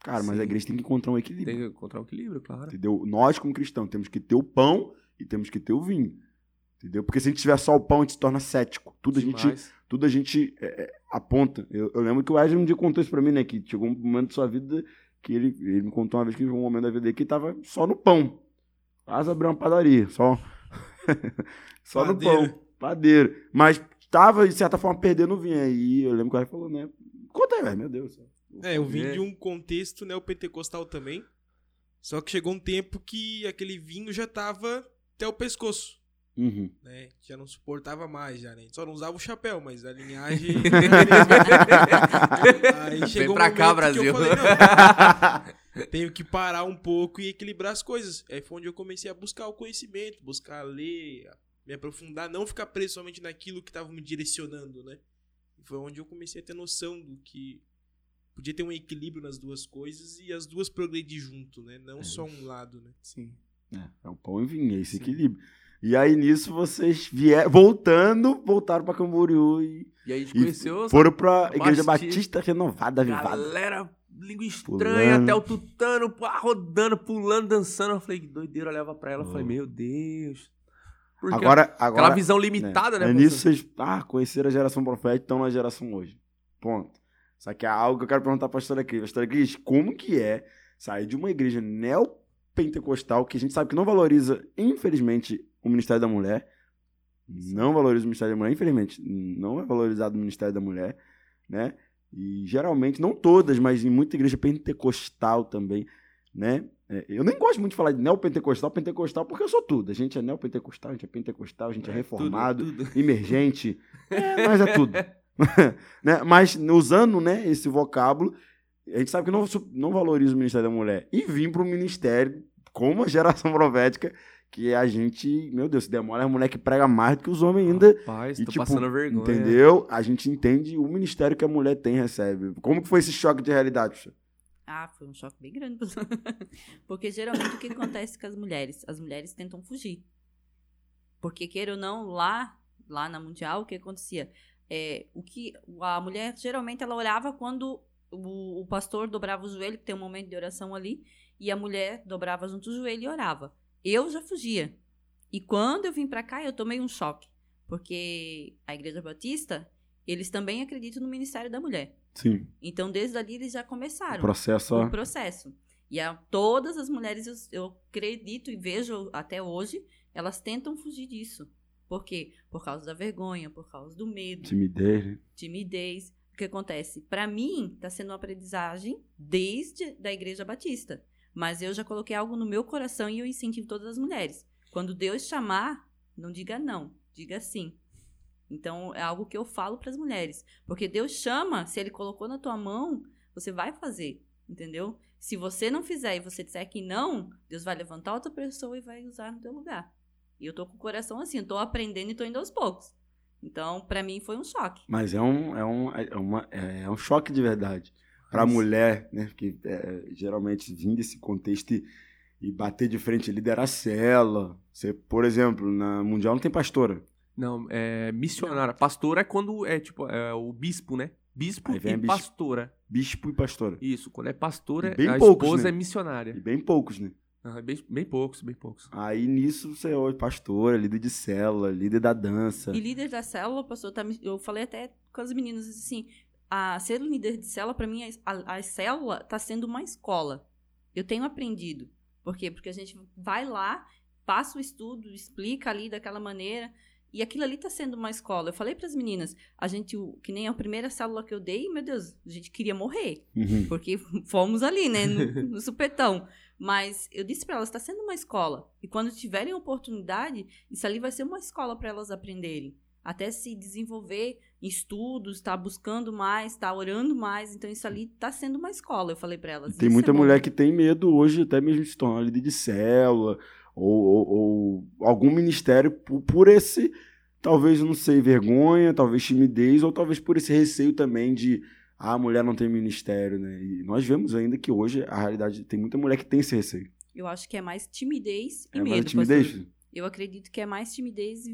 Cara, mas Sim. a igreja tem que encontrar um equilíbrio. Tem que encontrar um equilíbrio, claro. Entendeu? Nós, como cristãos, temos que ter o pão e temos que ter o vinho. Entendeu? Porque se a gente tiver só o pão, a gente se torna cético. Tudo a gente, Demais. tudo a gente é, é, aponta. Eu, eu lembro que o Wesley um dia contou isso pra mim, né? Que chegou um momento da sua vida que ele, ele me contou uma vez que chegou um momento da vida dele que tava só no pão. Quase abriu uma padaria, só. só no pão. Padeiro. Mas tava, de certa forma, perdendo o vinho. Aí eu lembro que o Wesley falou, né? Conta aí, velho, meu Deus. É, eu vim É. de um contexto neopentecostal também. Só que chegou um tempo que aquele vinho já tava até o pescoço, Uhum. né? Já não suportava mais, já, né? Só não usava o chapéu, mas a linhagem. Aí chegou pra um cá, Brasil. que eu falei, não, tenho que parar um pouco e equilibrar as coisas. Aí foi onde eu comecei a buscar o conhecimento, buscar ler, me aprofundar, não ficar preso somente naquilo que estava me direcionando, né? E foi onde eu comecei a ter noção do que podia ter um equilíbrio nas duas coisas e as duas progredir junto, né? Não É só um lado, né? Sim. É, é o pão e vinho, é esse Sim. equilíbrio. E aí nisso vocês vieram, voltando, voltaram pra Camboriú e, E aí a gente conheceu foram pra Igreja Batista. Batista Renovada, Avivada. galera, língua estranha, Pulando. até o tutano, pá, rodando, pulando, dançando. Eu falei, que doideira, eu olhava pra ela, eu falei, meu Deus. Porque Agora, aquela agora visão limitada, né? é professor? nisso vocês ah, conheceram a geração profética, estão na geração hoje. Ponto. Só que é algo que eu quero perguntar pra pastora Cris. Pastora Cris, como que é sair de uma igreja neopentecostal que a gente sabe que não valoriza, infelizmente, o Ministério da Mulher. Não valoriza o Ministério da Mulher, infelizmente. Não é valorizado o Ministério da Mulher, né? E geralmente, não todas, mas em muita igreja pentecostal também, né? É, eu nem gosto muito de falar de neopentecostal, pentecostal, porque eu sou tudo. A gente é neopentecostal, a gente é pentecostal, a gente é, É, tudo, reformado, tudo. emergente. É, nós é tudo. né? Mas usando né, esse vocábulo, a gente sabe que não, não valoriza o Ministério da Mulher. E vim para o Ministério com uma geração profética que a gente, meu Deus, se demora, é a mulher que prega mais do que os homens ainda. Rapaz, E, tô tipo, passando vergonha. Entendeu? A gente entende o ministério que a mulher tem, recebe. Como que foi esse choque de realidade? Ah, foi um choque bem grande. Porque geralmente o que acontece com as mulheres? As mulheres tentam fugir. Porque, queira ou não, lá, lá na Mundial, o que acontecia? É, o que a mulher, geralmente, ela orava quando o, o pastor dobrava o joelho, que tem um momento de oração ali, e a mulher dobrava junto o joelho e orava. Eu já fugia. E quando eu vim pra cá, eu tomei um choque. Porque a Igreja Batista, eles também acreditam no Ministério da Mulher. Sim. Então, desde ali, eles já começaram O processo. o processo. E a, todas as mulheres, eu, eu acredito e vejo até hoje, elas tentam fugir disso. Por quê? Por causa da vergonha, por causa do medo, Timidez, né? timidez. que acontece? Pra mim, tá sendo uma aprendizagem desde da Igreja Batista. Mas eu já coloquei algo no meu coração e eu incentivo todas as mulheres. Quando Deus chamar, não diga não, diga sim. Então, é algo que eu falo para as mulheres. Porque Deus chama, se Ele colocou na tua mão, você vai fazer, entendeu? Se você não fizer e você disser que não, Deus vai levantar outra pessoa e vai usar no teu lugar. E eu tô com o coração assim, eu tô aprendendo e tô indo aos poucos. Então, para mim foi um choque. Mas é um, é um, é uma, é um choque de verdade. Pra Mas- mulher, né? Porque é, geralmente vindo desse contexto e, e bater de frente, liderar cela. Você, por exemplo, na Mundial não tem pastora. Não, é missionária. Pastora é quando é tipo é o bispo, né? Bispo e a bispo. pastora. Bispo e pastora. Isso, quando é pastora, bem a poucos, esposa né? é missionária. E bem poucos, né? Ah, bem, bem poucos, bem poucos. Aí nisso você é pastora, líder de célula, líder da dança. E líder da célula, pastor, tá eu falei até com as meninas assim, a ser líder de célula, pra mim, a, a célula tá sendo uma escola. Eu tenho aprendido. Por quê? Porque a gente vai lá, passa o estudo, explica ali daquela maneira, e aquilo ali tá sendo uma escola. Eu falei pras meninas, a gente, que nem a primeira célula que eu dei, meu Deus, a gente queria morrer. Uhum. Porque fomos ali, né, no, no supetão. Mas eu disse pra elas, está sendo uma escola. E quando tiverem oportunidade, isso ali vai ser uma escola para elas aprenderem. Até se desenvolver em estudos, tá buscando mais, tá orando mais. Então isso ali tá sendo uma escola, eu falei pra elas. Tem Isso muita é mulher que tem medo hoje até mesmo de se tornar líder de célula ou, ou- ou algum ministério por, por esse, talvez, não sei, vergonha, talvez timidez, ou talvez por esse receio também de ah, a mulher não tem ministério, né? E nós vemos ainda que hoje a realidade tem muita mulher que tem esse receio. Eu acho que é mais timidez e é medo. mais timidez. pastor. Eu acredito que é mais timidez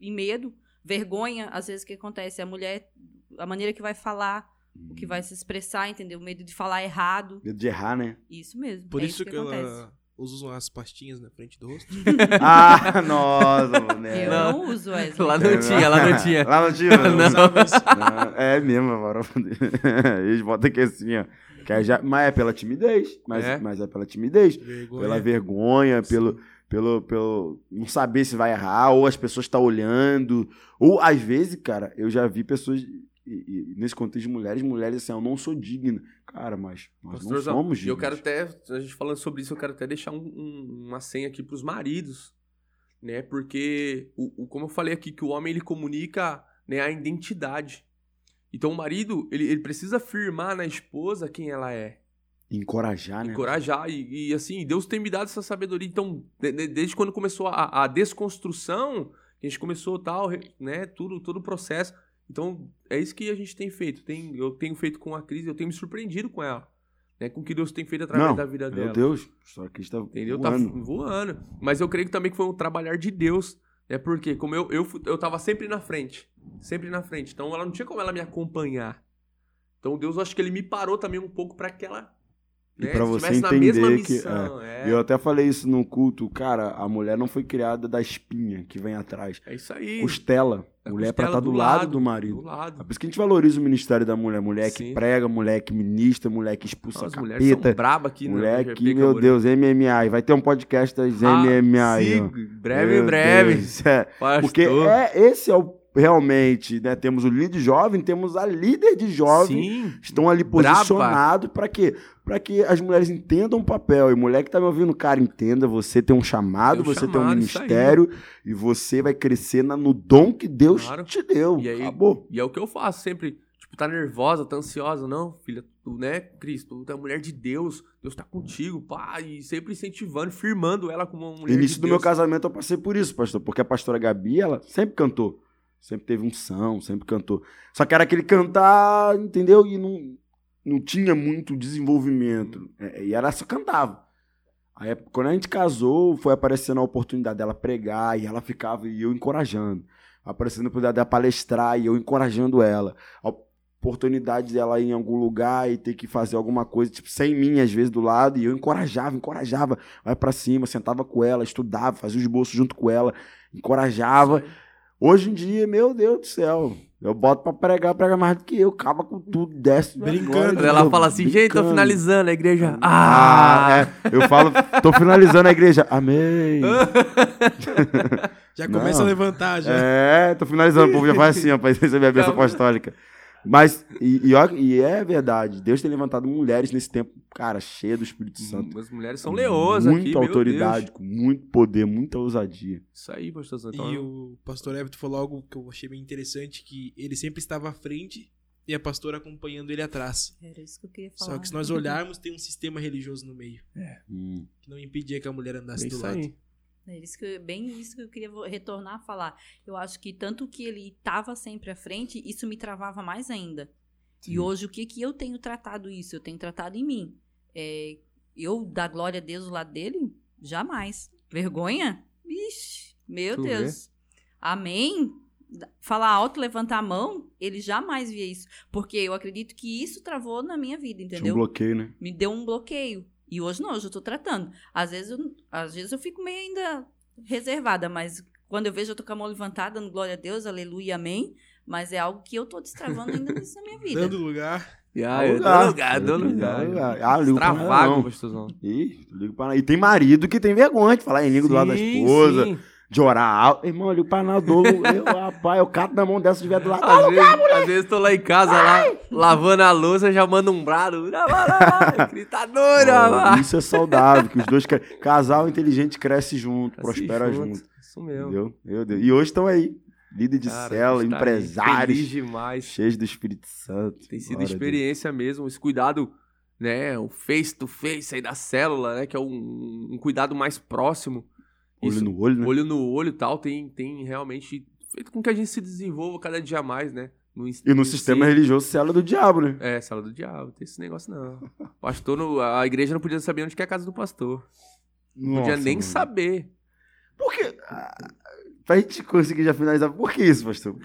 e medo, vergonha, às vezes o que acontece, a mulher, a maneira que vai falar, o que vai se expressar, entendeu? O medo de falar errado. Medo de errar, né? Isso mesmo. Por é isso que, acontece. ela usa as pastinhas na frente do rosto. ah, nossa, mano. é. Eu Não. não, uso Wesley. Lá não tinha, lá não tinha. Lá não tinha? Não. Isso. Não, é mesmo, agora. Eles botam aqui assim, ó. Que é já, mas é pela timidez. Mas É. mas é pela timidez. Vergonha. Pela vergonha, pelo, pelo, pelo não saber se vai errar, ou as pessoas estão olhando. Ou, às vezes, cara, eu já vi pessoas. e- e nesse contexto de mulheres, mulheres assim, eu não sou digna. Cara, mas nós Pastorzão, não somos e eu dignos. quero até, a gente falando sobre isso, eu quero até deixar um- um- uma senha aqui pros maridos, né? Porque, o, o- como eu falei aqui, que o homem ele comunica né, a identidade. Então o marido, ele, ele precisa afirmar na esposa quem ela é. Encorajar, né? encorajar. E, e, assim, Deus tem me dado essa sabedoria. Então, de- de- desde quando começou a, a desconstrução, a gente começou tal, né? Tudo, todo o processo. Então, é isso que a gente tem feito. Tem, eu tenho feito com a Cris, eu tenho me surpreendido com ela. Né, com o que Deus tem feito através Não, da vida dela. Meu Deus, história aqui está Entendeu? voando. Tá voando. Mas eu creio que também que foi um trabalhar de Deus. Né? Porque como eu, eu, eu tava sempre na frente. Sempre na frente. Então ela não tinha como ela me acompanhar. Então Deus, eu acho que ele me parou também um pouco para que ela E né, pra você estivesse na mesma entender que, missão. É, Eu até falei isso no culto, cara, a mulher não foi criada da espinha que vem atrás. é isso aí. Costela. É mulher é pra estar do, lado, do marido. Do lado. É por isso que a gente valoriza o ministério da mulher. Mulher que Sim. prega, mulher que ministra, mulher que expulsa As a mulheres são capeta. braba aqui, Mulher né? que, meu Deus, MMA. E vai ter um podcast das Ah, MMA sim, breve, Meu breve. Deus, é. Pastor. Porque é, esse é o realmente, né? Temos o líder jovem, temos a líder de jovem. Sim. Estão ali posicionados para quê? Para que as mulheres entendam o papel. E mulher que tá me ouvindo, cara, entenda, você tem um chamado, Tem um você tem um chamado, isso aí. ministério e você vai crescer na- no dom que Deus Claro. te deu. E aí- Acabou. E é o que eu faço sempre. Tipo, tá nervosa, tá ansiosa. Não, filha, tu, né, Cristo, tu é mulher de Deus. Deus tá contigo, pá. E sempre incentivando, firmando ela como uma mulher Início de do Deus. meu casamento eu passei por isso, pastor, porque a pastora Gabi, ela sempre cantou. Sempre teve unção, sempre cantou. Só que era aquele cantar, entendeu? E não, não tinha muito desenvolvimento. É, E ela só cantava. Aí, quando a gente casou, foi aparecendo a oportunidade dela pregar e ela ficava e eu encorajando. Aparecendo a oportunidade dela palestrar e eu encorajando ela. A oportunidade dela ir em algum lugar e ter que fazer alguma coisa, tipo, sem mim, às vezes, do lado, e eu encorajava, encorajava vai pra cima, sentava com ela, estudava, fazia os bolsos junto com ela, encorajava. Hoje em dia, meu Deus do céu, eu boto pra pregar, prega mais do que eu, acaba com tudo, desce. Brincando. Quando ela fala assim, gente, tô Brincando. finalizando a igreja. Ah, Ah! é. Eu falo, tô finalizando a igreja. Amém. Já começa Não. a levantar, já. É, tô finalizando, o povo já faz assim, ó, pra receber a bênção apostólica. Mas, e, e, ó- e é verdade, Deus tem levantado mulheres nesse tempo, cara, cheia do Espírito Santo. As mulheres são leões aqui, Muita autoridade, Deus. com muito poder, muita ousadia. Isso aí, pastor Santana. E o pastor Everton falou algo que eu achei bem interessante, que ele sempre estava à frente e a pastora acompanhando ele atrás. Era isso que eu queria falar. Só que se nós olharmos, tem um sistema religioso no meio, Hum. que não impedia que a mulher andasse É do lado. aí. É isso que, eu- bem isso que eu queria retornar a falar. Eu acho que tanto que ele estava sempre à frente, isso me travava mais ainda. Sim. E hoje, o que que eu tenho tratado isso? Eu tenho tratado em mim. É, eu dar glória a Deus do lado dele? Jamais. Vergonha? Vixe, meu Tu Deus. Amém? Da- Falar alto, levantar a mão, ele jamais via isso. Porque eu acredito que isso travou na minha vida, Tinha entendeu? um bloqueio, né? me deu um bloqueio. E hoje não, hoje eu tô tratando. Às vezes eu, às vezes eu fico meio ainda reservada, mas quando eu vejo eu tô com a mão levantada, dando glória a Deus, aleluia, amém. Mas é algo que eu tô destravando ainda nisso na minha vida. Dando lugar. Aí, lugar. dá lugar, dá lugar. Lugar. Ah, ligo pra pastorzão. Ih, ligo pra. E tem marido que tem vergonha de falar em língua do lado da esposa, sim. De orar alto. Irmão, pra nada, dou- eu, rapaz, eu cato na mão dessa tiver do lado Às vezes, às vezes tô lá em casa, lá, lavando a louça, já mando um brado. Gritadora, Ó, rapaz. Isso é saudável, que os dois cre... casal inteligente cresce junto, Assim prospera junto. Isso mesmo. Entendeu? Meu Deus. E hoje estão aí, líder de Cara, célula, tá empresários, Feliz demais. cheios do Espírito Santo. Tem sido Glória a Deus. experiência mesmo, esse cuidado, né? O face to face aí da célula, né? Que é um, um cuidado mais próximo. Olho Isso, no olho, né? olho no olho e tal, tem, tem realmente feito com que a gente se desenvolva cada dia mais, né? No, E no sistema ensino. religioso, célula do diabo, né? É, célula do diabo, não tem esse negócio não. Pastor, no- a igreja não podia saber onde que é a casa do pastor. Não podia Nossa, nem mano. saber. Por que? Ah, Pra gente conseguir já finalizar, por que isso, pastor?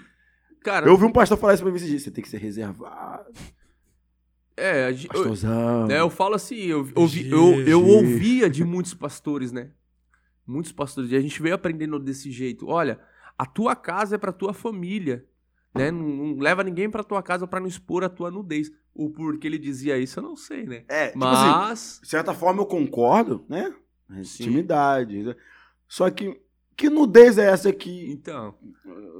Cara, Eu ouvi um pastor falar isso pra mim esses dias. Você tem que ser reservado. é, a eu, né, eu falo assim, eu, ouvi- eu, eu G. ouvia de muitos pastores, né? Muitos pastores, e a gente veio aprendendo desse jeito. Olha, a tua casa é pra tua família, né? Não, não leva ninguém pra tua casa pra não expor a tua nudez. O porquê ele dizia isso, eu não sei, né? É, tipo assim, Mas, de certa forma eu concordo, né? Sim. Intimidade. né? Só que, que nudez é essa que... então,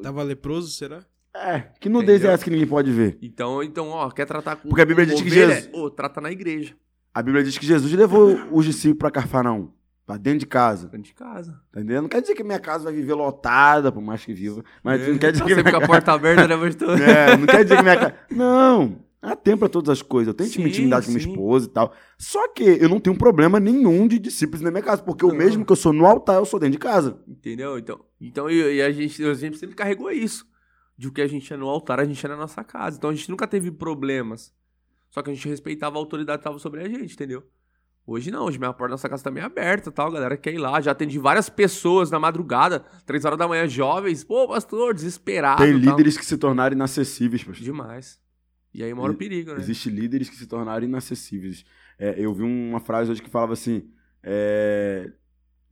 Tava leproso, será? É, que nudez Entendeu? é essa que ninguém pode ver? então, então, ó, quer tratar com Porque a Bíblia diz que? Jesus- Ô, trata na igreja, A Bíblia diz que Jesus levou os discípulos pra Carfanaum. Pra dentro de casa. dentro de casa. Tá entendendo? Não quer dizer que minha casa vai viver lotada, por mais que viva. Mas não quer dizer que minha com a porta aberta, né, pastor? É, não quer dizer que minha casa. Não! Há tempo pra todas as coisas. Eu tenho Sim, intimidade com minha sim. esposa e tal. Só que eu não tenho problema nenhum de discípulos na minha casa. Porque o Não. mesmo que eu sou no altar, eu sou dentro de casa. Entendeu? Então, então e, e a, gente, a gente sempre carregou isso. De o que a gente é no altar, a gente é na nossa casa. Então a gente nunca teve problemas. Só que a gente respeitava a autoridade que estava sobre a gente, entendeu? Hoje não, hoje minha porta da nossa casa tá meio aberta tal, a galera quer ir lá. Já atendi várias pessoas na madrugada, três horas da manhã, jovens. Pô, pastor, desesperado. Tem tal. líderes que se tornaram inacessíveis, pastor. Demais. E aí mora o perigo, né? Existem líderes que se tornaram inacessíveis. É, eu vi uma frase hoje que falava assim: é,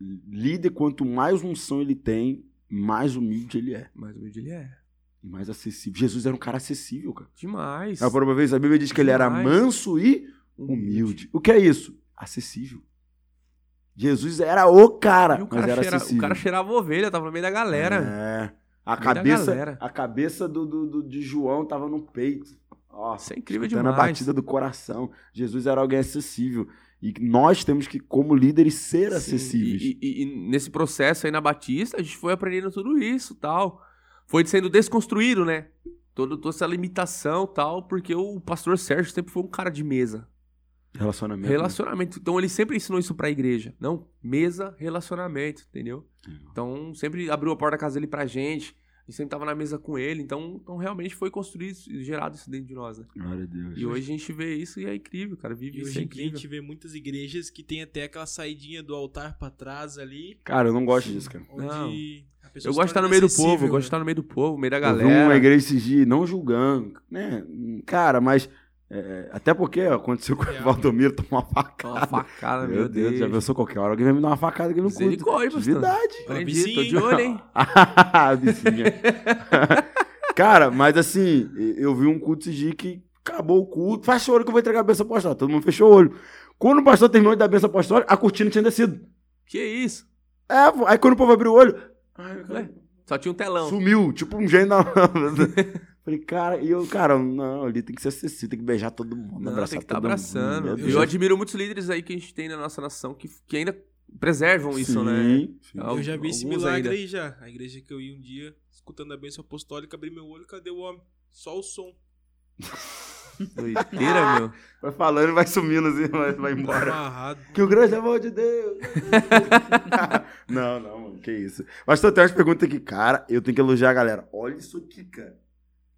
líder, quanto mais unção ele tem, mais humilde ele é. Mas hoje ele é. E mais acessível. Jesus era um cara acessível, cara. Demais. A própria vez a Bíblia diz que ele era Demais. manso e humilde. O que é isso? Acessível. Jesus era o cara, o mas cara, era cheira- acessível. o cara cheirava ovelha, tava no meio da galera. É. A cabeça, galera. a cabeça do, do- do- de João tava no peito. Ó, Isso é incrível escutando a demais. batida do coração. Jesus era alguém acessível. E nós temos que, como líderes, ser Sim, acessíveis. E, e- e nesse processo aí na Batista, a gente foi aprendendo tudo isso tal. Foi sendo desconstruído, né? Todo, toda essa limitação tal, porque o pastor Sérgio sempre foi um cara de mesa. Relacionamento. né? Relacionamento. Então ele sempre ensinou isso pra igreja. Não, mesa, relacionamento, entendeu? Então sempre abriu a porta da casa dele pra gente. A gente sempre tava na mesa com ele. Então, então realmente foi construído e gerado isso dentro de nós, né? Glória a Deus. E hoje a gente vê isso e é incrível, cara. Vive E isso, hoje é dia a incrível. gente vê muitas igrejas que tem até aquela saidinha do altar pra trás ali, Cara, eu não gosto disso, cara. onde Não. a pessoa Eu gosto de estar torna no meio do povo, eu gosto de né? estar no meio do povo, no meio da Eu vi galera. uma igreja esses dias, não julgando, né? Cara, mas. É, até porque aconteceu com o Real. Valdomiro, tomou uma Uma facada. facada, Meu Deus, já pensou qualquer hora alguém vai me dar uma facada aqui no culto. Misericórdia. Verdade. Aprendi, tô de olho, hein? Vizinha. Cara, mas assim, eu vi um culto dias que acabou o culto. Fecha o olho que eu vou entregar a benção apostólica. Todo mundo fechou o olho. Quando o pastor terminou de dar a benção apostólica, a cortina tinha descido. Que isso? É, aí quando o povo abriu o olho. ai, Só tinha um telão. Sumiu, tipo um gênio na... Falei, cara, e eu, cara, não, ali tem que ser acessível, tem que beijar todo mundo, Não, abraçar tem que estar todo abraçando. mundo. Eu admiro muitos líderes aí que a gente tem na nossa nação que, que ainda preservam isso, Sim, né? sim. Al- Eu já vi esse milagre ainda. aí já. A igreja que eu ia um dia, escutando a bênção apostólica, abri meu olho, cadê o homem? Só o som. Doideira, meu. Vai falando e vai sumindo assim, vai, vai embora. Amarrado. Que o grande amor de Deus. não, não, mano, que isso. Mas tem umas perguntas aqui, cara, eu tenho que elogiar a galera. Olha isso aqui, cara.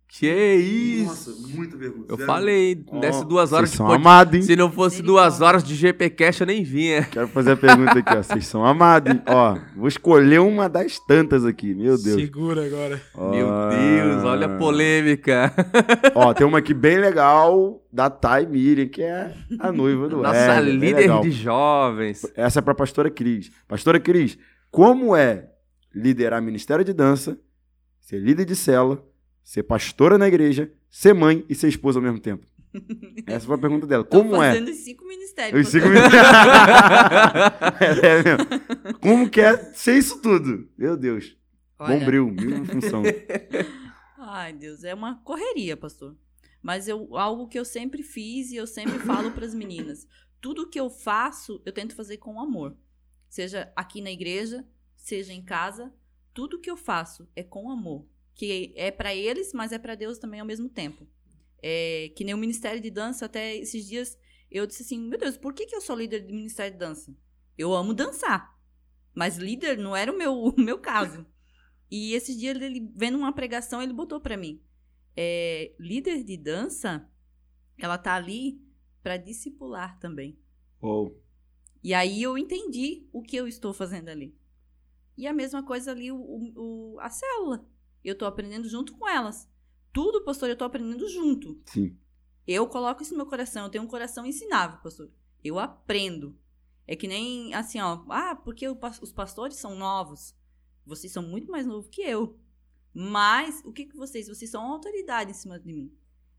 Que isso? Nossa, muito vergonha. Eu Sério. falei, Ó, desse duas horas vocês de são pod- amados, hein? Se não fosse duas horas de GP Cash, eu nem vinha. Quero fazer a pergunta aqui, ó. Vocês são amados, hein? Ó, vou escolher uma das tantas aqui, meu Deus. Segura agora. Meu Deus, olha a polêmica. Ó, tem uma aqui bem legal da Thay Miriam, que é a noiva do Nossa líder de jovens. Essa é pra pastora Cris. Pastora Cris, como é liderar ministério de dança, ser líder de cela, ser pastora na igreja, ser mãe e ser esposa ao mesmo tempo? Essa foi a pergunta dela. Tô Como é? fazendo os cinco ministérios. Os cinco pastor. minutos. é mesmo. Como que é ser isso tudo? Meu Deus. Olha, Bombril, mesma função. Ai, Deus, é uma correria, pastor. Mas eu, algo que eu sempre fiz e eu sempre falo para as meninas. Tudo que eu faço, eu tento fazer com amor. Seja aqui na igreja, seja em casa, tudo que eu faço é com amor. Que é para eles, mas é para Deus também ao mesmo tempo. É, que nem o Ministério de Dança, até esses dias eu disse assim: Meu Deus, por que, que eu sou líder do Ministério de Dança? Eu amo dançar. Mas líder não era o meu, o meu caso. E esses dias ele vendo uma pregação, ele botou pra mim: é, líder de dança, ela tá ali pra discipular também. Ou, E aí eu entendi o que eu estou fazendo ali. E a mesma coisa ali, o- o- a célula. Eu tô aprendendo junto com elas. Tudo, pastor, eu tô aprendendo junto. sim. Eu coloco isso no meu coração. Eu tenho um coração ensinável, pastor. Eu aprendo. É que nem assim, ó. Ah, porque o os pastores são novos. Vocês são muito mais novos que eu. Mas, o que, que vocês? Vocês são uma autoridade em cima de mim.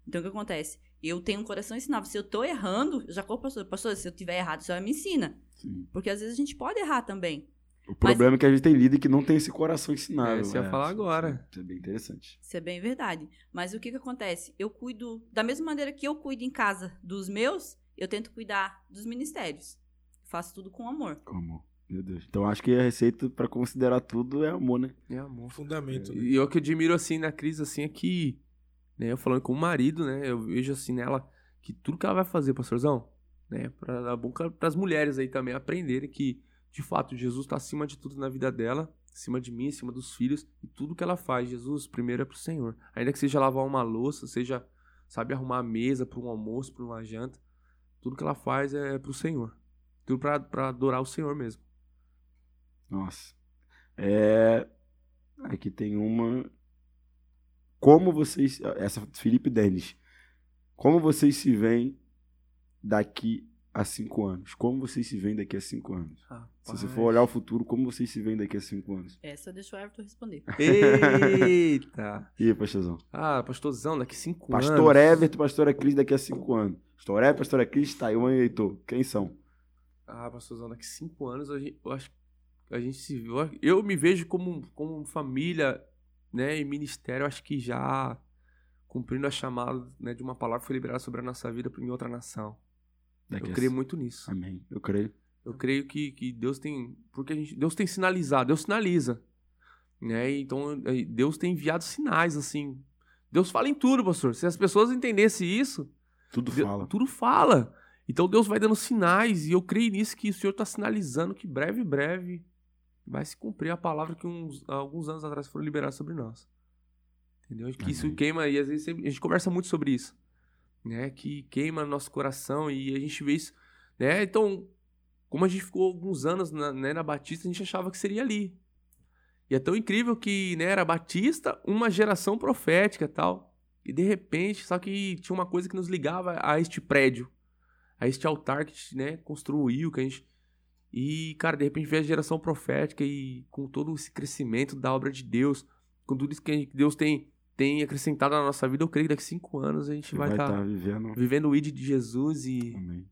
Então, o que acontece? Eu tenho um coração ensinável. Se eu tô errando, eu já corro pastor. Pastor, se eu tiver errado, você me ensina. sim. Porque às vezes a gente pode errar também. O problema é que a gente tem líder que não tem esse coração ensinável. É, isso eu ia falar agora. Isso é bem interessante. Isso é bem verdade. Mas o que que acontece? Eu cuido, da mesma maneira que eu cuido em casa dos meus, eu tento cuidar dos ministérios. Faço tudo com amor. Como? Meu Deus. Então acho que a receita pra considerar tudo é amor, né? É amor. Fundamento. né? E eu que admiro assim na Cris assim é que, né, eu falando com o marido, né, eu vejo assim nela que tudo que ela vai fazer, pastorzão, né, para dar bom para as mulheres aí também aprenderem que de fato Jesus tá acima de tudo na vida dela, acima de mim, acima dos filhos e tudo que ela faz, Jesus primeiro é pro Senhor. Ainda que seja lavar uma louça, seja sabe arrumar a mesa para um almoço, para uma janta, tudo que ela faz é pro Senhor. Tudo pra adorar o Senhor mesmo. Nossa. É. Aqui tem uma. Como vocês. Essa Felipe Denis. Como vocês se veem daqui a cinco anos? Como vocês se veem daqui a cinco anos? Se você for olhar o futuro, como vocês se veem daqui a cinco anos? Essa deixa o Everton responder. Eita! E aí, pastorzão? Ah, pastorzão, daqui cinco Pastor anos. Everton, pastora Cris daqui a cinco anos. Pastor Everton, pastora Cris, Taiwan e Heitor. Quem são? Ah, pastorzão, daqui cinco anos a gente, eu acho que a gente se vê. Eu me vejo como, como família, né, e ministério, acho que já cumprindo a chamada né, de uma palavra que foi liberada sobre a nossa vida em outra nação. Daqui eu a creio muito nisso. Amém. Eu creio. Eu creio que, que Deus tem. Porque a gente, Deus tem sinalizado, Deus sinaliza. Né? Então, eh, Deus tem enviado sinais, assim. Deus fala em tudo, pastor. Se as pessoas entendessem isso, Tudo Deus- fala. tudo fala. Então Deus vai dando sinais, e eu creio nisso que o Senhor está sinalizando que breve, breve vai se cumprir a palavra que uns, alguns anos atrás foram liberadas sobre nós. Entendeu? Que isso Amém. queima, e às vezes a gente conversa muito sobre isso. Né? Que queima no nosso coração e a gente vê isso. Né? Então, como a gente ficou alguns anos na, né, na Batista, a gente achava que seria ali. E é tão incrível que né, era Batista, uma geração profética tal. E de repente, só que tinha uma coisa que nos ligava a este prédio, a este altar que a gente né, construiu, que a gente. E, cara, de repente veio a geração profética e com todo esse crescimento da obra de Deus, com tudo isso que Deus tem, tem acrescentado na nossa vida, eu creio que daqui a cinco anos a gente Você vai estar estar vivendo. vivendo o ID de Jesus e Amém.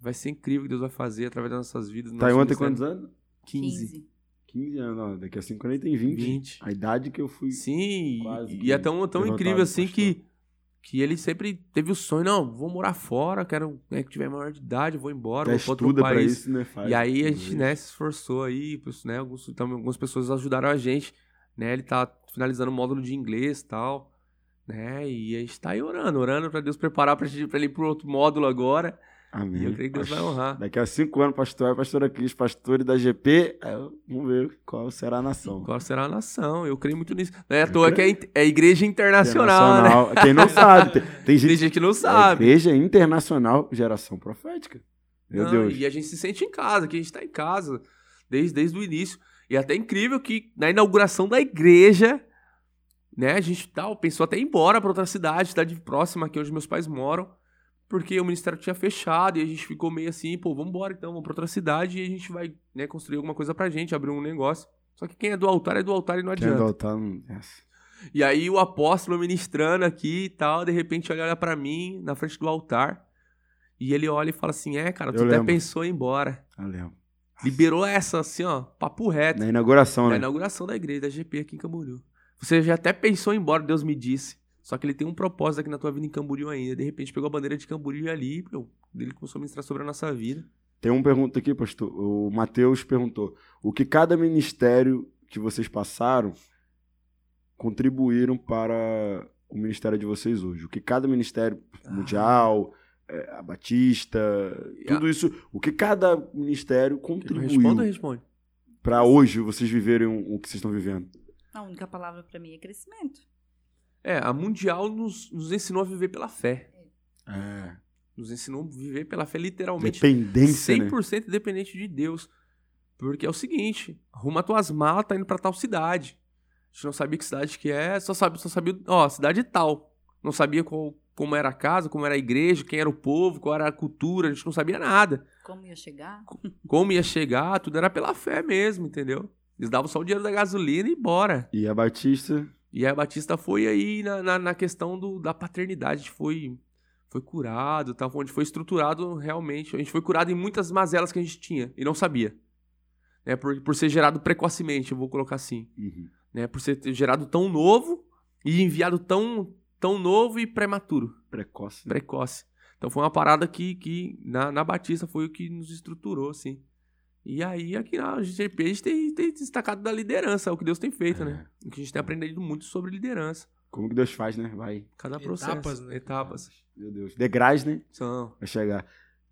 vai ser incrível o que Deus vai fazer através das nossas vidas. do nosso Taiwan tem ministério. quantos anos? 15. 15. 15 anos, não, daqui a 5 anos ele tem 20. 20. A idade que eu fui. Sim, Quase e, é tão, tão incrível assim pastor. que, que ele sempre teve o sonho, não, vou morar fora, quero né, que tiver maior de idade, eu vou embora, Já vou pra outro estuda pra país. isso, né? Faz E aí a gente, né, se esforçou aí, né, alguns, então, algumas pessoas ajudaram a gente, né, ele tá finalizando o módulo de inglês e tal, né, e a gente tá aí orando, orando pra Deus preparar pra, gente, pra ele ir pro outro módulo agora, Amém. e eu creio que Deus vai honrar. Daqui a cinco anos, pastor, é pastora Cris, pastor da GP, eu- vamos ver qual será a nação. Qual será a nação? Eu creio muito nisso. Não é à toa que é, é igreja internacional, né? Internacional. Quem não sabe, tem, tem Tem gente gente que não É sabe. Igreja Internacional Geração Profética. Meu Não, Deus. E a gente se sente em casa, que a gente tá em casa desde, desde o início. E é até incrível que na inauguração da igreja, né, a gente tal, pensou até ir embora pra outra cidade, cidade próxima aqui onde meus pais moram, porque o ministério tinha fechado e a gente ficou meio assim, pô, vamos embora então, vamos pra outra cidade e a gente vai, né, construir alguma coisa pra gente, abrir um negócio. Só que quem é do altar é do altar e não Quem adianta. adotar não. Essa. E aí o apóstolo ministrando aqui e tal, de repente ele olha pra mim na frente do altar e ele olha e fala assim: "É, cara, tu Eu até lembro. pensou em ir embora". Eu lembro. Liberou essa assim, ó, papo reto, Na inauguração, na né? inauguração da igreja da GP aqui em Camboriú. Você já até pensou em ir embora, Deus me disse. Só que ele tem um propósito aqui na tua vida em Camboriú ainda. De repente pegou a bandeira de Camboriú ali, meu, ele começou a ministrar sobre a nossa vida. Tem uma pergunta aqui, pastor. O Matheus perguntou: o que cada ministério que vocês passaram contribuíram para o ministério de vocês hoje? O que cada ministério Ah. É, a Batista, tudo isso, o que cada ministério Responda ou contribuiu responde? para hoje vocês viverem o que vocês estão vivendo? A única palavra pra mim é crescimento. É, a Mundial nos, nos ensinou a viver pela fé. É, Nos ensinou a viver pela fé, literalmente. dependência, né? 100% dependente de Deus. Porque é o seguinte, arruma tuas malas, tá indo pra tal cidade. A gente não sabia que cidade que é, só sabia, só sabia, ó, cidade tal. Não sabia qual, como era a casa, como era a igreja, quem era o povo, qual era a cultura, a gente não sabia nada. Como ia chegar? Como ia chegar, tudo era pela fé mesmo, entendeu? Eles davam só o dinheiro da gasolina e bora. E a Batista, E a Batista foi aí na, na, na questão do, da paternidade, a gente foi, foi curado, tá? onde foi estruturado realmente. A gente foi curado em muitas mazelas que a gente tinha e não sabia. Né? Por, por ser gerado precocemente, eu vou colocar assim. uhum. Né? Por ser gerado tão novo e enviado tão, tão novo e prematuro, precoce. né? precoce. Então foi uma parada que, que na, na Batista foi o que nos estruturou, assim. E aí, aqui na GP, a gente tem, tem destacado da liderança, é o que Deus tem feito, né? O que a gente tem aprendido muito sobre liderança. Como que Deus faz, né? Vai. Cada processo. Etapas, né? Etapas. Meu Deus. Degraus, né? São. Vai chegar.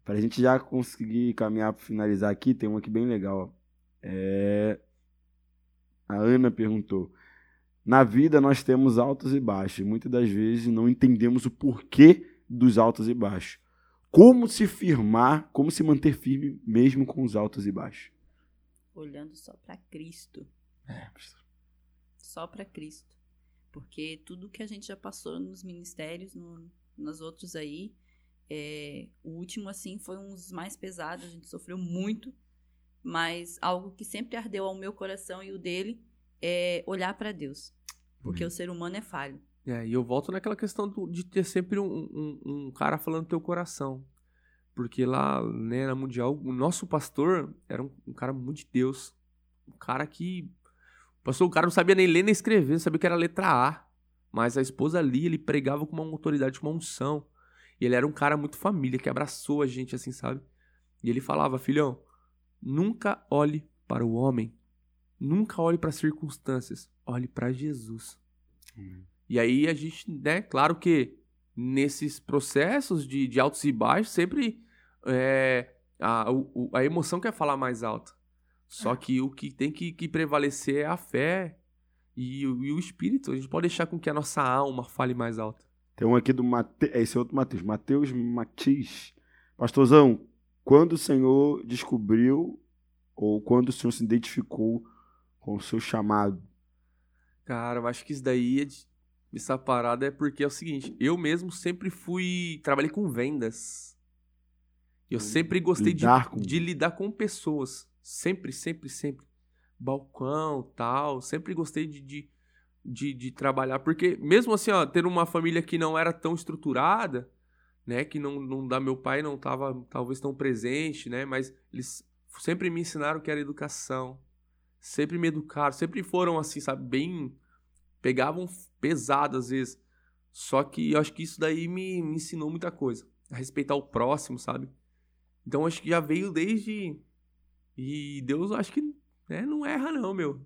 Pra gente já conseguir caminhar pra finalizar aqui, tem um aqui bem legal. ó. É... A Ana perguntou. Na vida nós temos altos e baixos. e Muitas das vezes não entendemos o porquê dos altos e baixos. Como se firmar, como se manter firme mesmo com os altos e baixos? Olhando só pra Cristo. É, Só pra Cristo. Porque tudo que a gente já passou nos ministérios, no, nos outros aí, é, o último, assim, foi um dos mais pesados. A gente sofreu muito. Mas algo que sempre ardeu ao meu coração e o dele é olhar pra Deus. Porque o ser humano é falho. É, e eu volto naquela questão do- de ter sempre um, um, um cara falando no teu coração. Porque lá, né, na Mundial, o nosso pastor era um, um cara muito de Deus. Um cara que. O pastor, o cara não sabia nem ler nem escrever, não sabia que era letra A. Mas a esposa ali, ele pregava com uma autoridade, com uma unção. E ele era um cara muito família, que abraçou a gente, assim, sabe? E ele falava, filhão, nunca olhe para o homem. Nunca olhe para as circunstâncias. Olhe para Jesus. E aí a gente, né, claro que nesses processos de, de altos e baixos, sempre é, a, o- a emoção quer falar mais alto. Só que o que tem que, que prevalecer é a fé e, o- e o espírito. A gente pode deixar com que a nossa alma fale mais alto. Tem um aqui do Mateus. Esse é outro Mateus. Mateus Matiz. Pastorzão, quando o Senhor descobriu ou quando o Senhor se identificou com o seu chamado? Cara, eu acho que isso daí, é de- essa parada é porque é o seguinte, eu mesmo sempre fui, trabalhei com vendas. Eu sempre gostei de, Lidar com- de lidar com pessoas. Sempre, sempre, sempre. Balcão, tal. Sempre gostei de, de, de, de trabalhar. Porque mesmo assim, ó, ter uma família que não era tão estruturada, né? Que não, não da meu pai não tava talvez tão presente, né? Mas eles sempre me ensinaram que era educação. Sempre me educaram, sempre foram assim, sabe, bem. pegavam pesado às vezes. Só que eu acho que isso daí me, me ensinou muita coisa. A respeitar o próximo, sabe? Então eu acho que já veio desde. E Deus, eu acho que né, não erra, não, meu.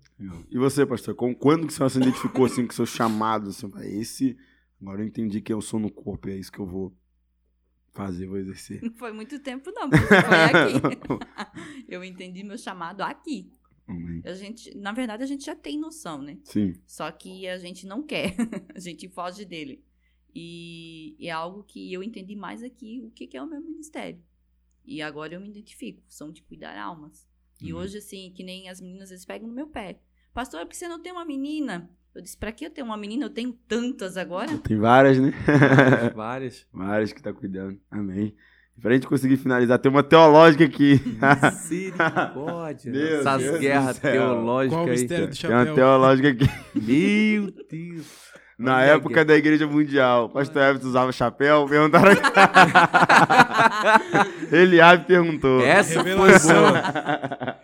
E você, pastor, com- quando que você se identificou assim, com seu chamado? Assim, "Ah, esse. Agora eu entendi que eu sou no corpo e é isso que eu vou fazer, vou exercer. Não foi muito tempo, não, porque foi aqui. eu entendi meu chamado aqui. Amém. A gente, na verdade, a gente já tem noção, né? Sim. Só que a gente não quer. a gente foge dele. E é algo que eu entendi mais aqui o que que é o meu ministério. E agora eu me identifico. São de cuidar almas. E Uhum. hoje, assim, que nem as meninas, eles pegam no meu pé. Pastor, por que você não tem uma menina? Eu disse, pra que eu ter uma menina? Eu tenho tantas agora. Tem várias, né? Várias. várias que tá cuidando. Amém. E pra gente conseguir finalizar, tem uma teológica aqui. Misericórdia. Meu Essas Deus do guerras céu. teológicas Qual o aí. mistério do tem uma chapéu? teológica aqui. Meu Deus. Na Olha época da Igreja Mundial, o pastor Everton usava chapéu, perguntaram. Ele abre e perguntou. Essa foi boa.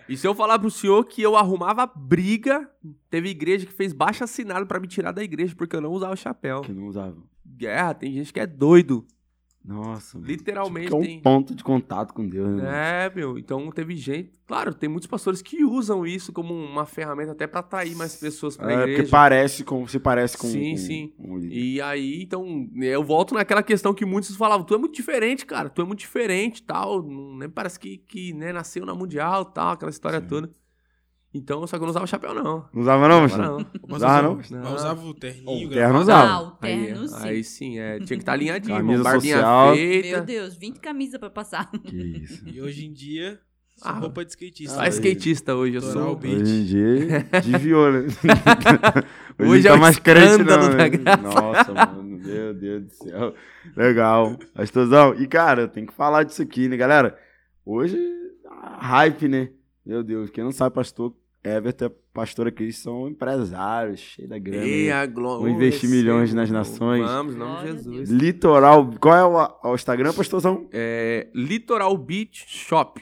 E se eu falar pro senhor que eu arrumava briga, teve igreja que fez baixo assinado pra me tirar da igreja porque eu não usava chapéu. Que não usava. Guerra, tem gente que é doido. Nossa. Literalmente Que é um tem. ponto de contato com Deus, né? É, meu. Então teve gente. Claro, tem muitos pastores que usam isso como uma ferramenta até pra atrair mais pessoas pra É, igreja. porque parece com. Se parece com. Sim, com- sim. com um. E aí, então, eu volto naquela questão que muitos falavam, tu é muito diferente, cara, tu é muito diferente, tal, não, nem parece que, que né, nasceu na Mundial, tal, aquela história Sim. toda. Então, só que eu não usava chapéu, não. Não usava, não, Usava, pastor? não. Mas Usava, não? mas Não. usava o terninho, O terno usava. Ah, o Aí, terno, sim. aí sim, é, tinha que estar alinhadinho, Camisa barbinha social. feita. Meu Deus, 20 camisas pra passar. Que isso. E hoje em dia, Ah, roupa de skatista. Só Ah, skatista hoje, eu Toral sou. beat. Hoje em dia, desviou, né? Hoje não é tá o mais crente, não. da né? graça. Nossa, mano. Meu Deus do céu. Legal. Pastorzão. E, cara, eu tenho que falar disso aqui, né, galera? Hoje, hype, né? Meu Deus, quem não sabe, pastor Everton e a pastora Cris são empresários, cheios da grana. E a glória. Vamos investir milhões nas nações. Vamos, em nome de Jesus. Litoral. Qual é o, o Instagram, pastorzão? É, Litoral Beach Shop.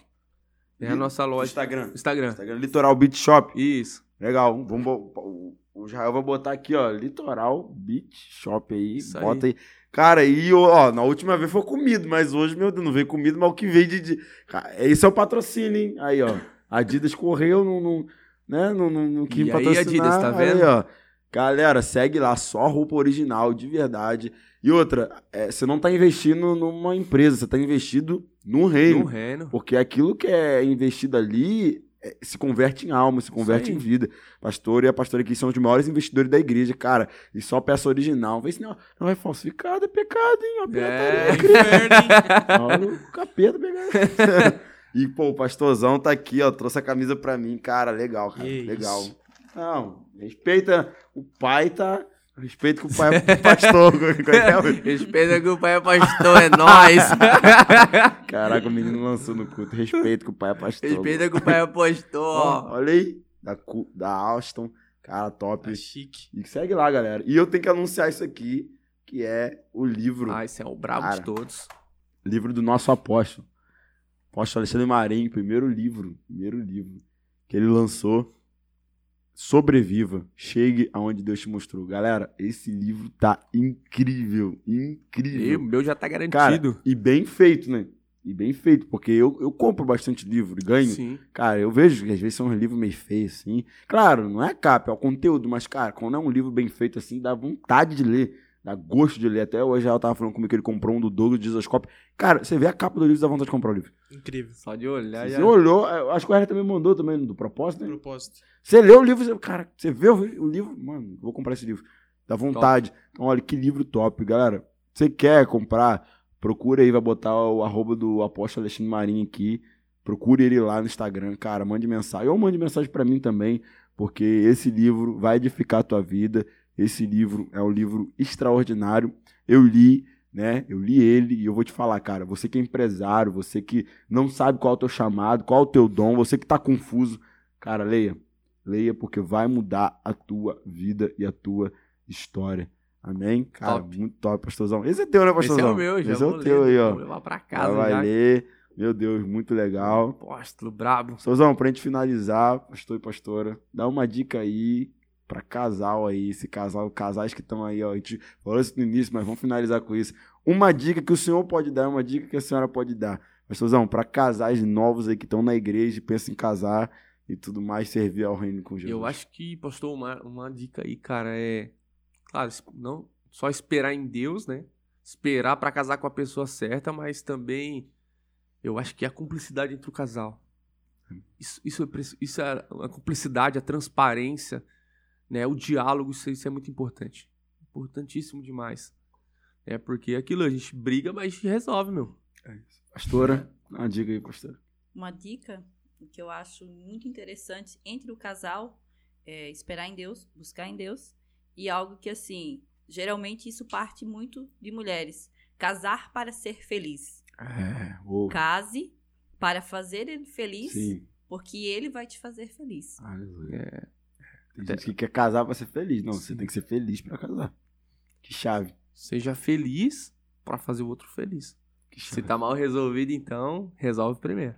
É a nossa loja. Instagram. Instagram. Instagram Litoral Beach Shop. Isso. Legal. Vamos, o- o Jael vai botar aqui, ó. Litoral Beach Shop aí. Isso bota aí. Cara, e ó, na última vez foi comido, mas hoje, meu Deus, não veio comido, mas o que veio de. de... Cara, esse é o patrocínio, hein? Aí, ó. Adidas correu, não, não, né? não, não, não quis E aí, patrocinar. Adidas, tá Aí, vendo? ó. Galera, segue lá, só roupa original, de verdade. E outra, é, você não tá investindo numa empresa, você tá investido no reino. No reino. Porque aquilo que é investido ali é, se converte em alma, se converte aí. em vida. Pastor e a pastora aqui são os maiores investidores da igreja, cara. E só peça original. Vê se não, não é falsificado, é pecado, hein? Ó, É. crime. Inferno, hein? Olha o capeta pegando. e, pô, o pastorzão tá aqui, ó. Trouxe a camisa pra mim. Cara, legal, cara. Que legal. isso. Não, respeita. O pai tá. Respeita que o pai é pastor. Respeita que o pai é pastor, é nóis. Caraca, o menino lançou no culto. Respeita que o pai é pastor. Respeita que o pai é pastor. olha aí. Da, da Austin. Cara, top. Tá chique. E segue lá, galera. E eu tenho que anunciar isso aqui, que é o livro. Ah, esse é o brabo Cara. de todos. Livro do nosso apóstolo. Apóstolo Alexandre Marinho, primeiro livro. Primeiro livro que ele lançou. Sobreviva. Chegue aonde Deus te mostrou. Galera, esse livro tá incrível. E Incrível. o meu já tá Cara, garantido. e bem feito, né? E bem feito, porque eu, eu compro bastante livro e ganho. Sim. Cara, eu vejo que às vezes são uns livros meio feios, assim. Claro, não é capa, é o conteúdo, mas, cara, quando é um livro bem feito assim, dá vontade de ler, dá gosto de ler. Até hoje ela tava falando comigo que ele comprou um do Douglas de Isoscópio. Cara, você vê a capa do livro, dá vontade de comprar o livro. Incrível. Só de olhar Se já. você olhou, acho que o Herr também mandou também do propósito, né? Propósito. Você leu o livro, você, cara, você vê o, livro, mano, vou comprar esse livro. Dá vontade. Então, olha, que livro top, galera. Você quer comprar? Procura aí, vai botar o arroba do apóstolo Alexandre Marinho aqui. Procure ele lá no Instagram, cara, mande mensagem. Ou mande mensagem pra mim também, porque esse livro vai edificar a tua vida. Esse livro é um livro extraordinário. Eu li, né? Eu li ele e eu vou te falar, cara, você que é empresário, você que não sabe qual é o teu chamado, qual é o teu dom, você que tá confuso, cara, leia. Leia porque vai mudar a tua vida e a tua história. Amém? Cara, Top. muito top, pastorzão. Esse é teu, né, Esse é pastorzão? o meu, já Esse é o teu ler, aí, ó. Vou levar pra casa vai já. ler. Meu Deus, muito legal. Apóstolo, brabo. Pastorzão, pra gente finalizar, pastor e pastora, dá uma dica aí pra casal aí, esse casal, casais que estão aí, ó. A gente falou isso no início, mas vamos finalizar com isso. Uma dica que o senhor pode dar, uma dica que a senhora pode dar. Pastorzão, pra casais novos aí que estão na igreja e pensam em casar e tudo mais, servir ao reino com Jesus. Eu acho que, pastor, uma, uma dica aí, cara, é. Claro, não só esperar em Deus, né? Esperar pra casar com a pessoa certa, mas também eu acho que a cumplicidade entre o casal. Isso, isso, é, isso é a cumplicidade, a transparência, né? O diálogo, isso, isso é muito importante. Importantíssimo demais. É porque aquilo a gente briga, mas a gente resolve, meu. Pastora, uma dica aí, pastora. Uma dica que eu acho muito interessante entre o casal é esperar em Deus, buscar em Deus. E algo que, assim, geralmente isso parte muito de mulheres. Casar para ser feliz. É, Case para fazer ele feliz, sim. porque ele vai te fazer feliz. Aleluia. É, Tem gente que quer casar pra ser feliz. Não, você Sim. tem que ser feliz pra casar. Que chave. seja feliz pra fazer o outro feliz. Que Se tá mal resolvido, então, resolve primeiro.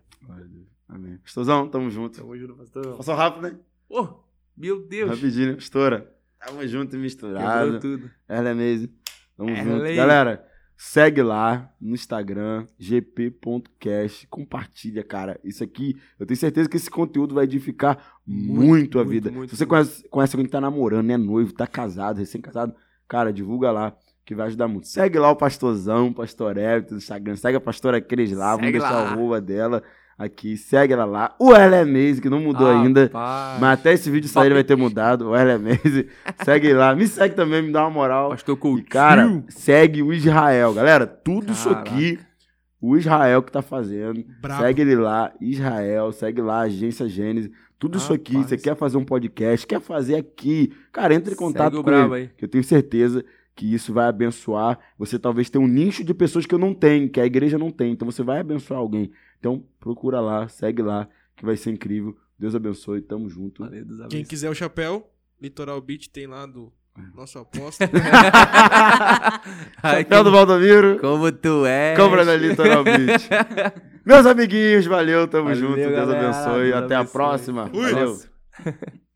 Amém. Pastorzão, tamo junto. Tamo junto, pastor. Passou rápido, né? Oh, meu Deus. Rapidinho, pastora? Tamo junto e misturado. Quebrou tudo. Ela é mesmo. Tamo Ela junto. aí. Galera, segue lá no Instagram, gp.cast. Compartilha, cara. Isso aqui, eu tenho certeza que esse conteúdo vai edificar muito, Muito, a muito, vida. muito, Se você conhece, conhece alguém que tá namorando, é noivo, tá casado, recém-casado, cara, divulga lá. Que vai ajudar muito. Segue lá o pastorzão, pastor Everton no Instagram. Segue a pastora Cris lá. Vamos Segue deixar lá. o arroba dela aqui. Segue ela lá. O Ela é Maze, que não mudou ainda. Rapaz. Mas até esse vídeo sair ele vai ter mudado. O Ela é Maze. Segue lá. Me segue também, me dá uma moral. Pastor E, Coutinho. cara, segue o Israel. Galera, tudo isso Caraca. aqui, o Israel que tá fazendo. Brabo. Segue ele lá, Israel. Segue lá, Agência Gênesis. Tudo isso aqui. Rapaz. Você quer fazer um podcast, quer fazer aqui. Cara, entre em Segue contato o com brabo ele. aí. Que eu tenho certeza que isso vai abençoar. Você talvez tenha um nicho de pessoas que eu não tenho, que a igreja não tem. Então você vai abençoar alguém. Então procura lá, segue lá, que vai ser incrível. Deus abençoe. Tamo junto. Valeu, Deus Quem quiser o chapéu, Litoral Beach tem lá do nosso apóstolo. Chapéu do Valdomiro. como tu é. Compra na Litoral Beach. Meus amiguinhos, valeu, tamo Valeu, junto. Deus galera. abençoe. Deus Até a abençoe. próxima. Fui. Valeu.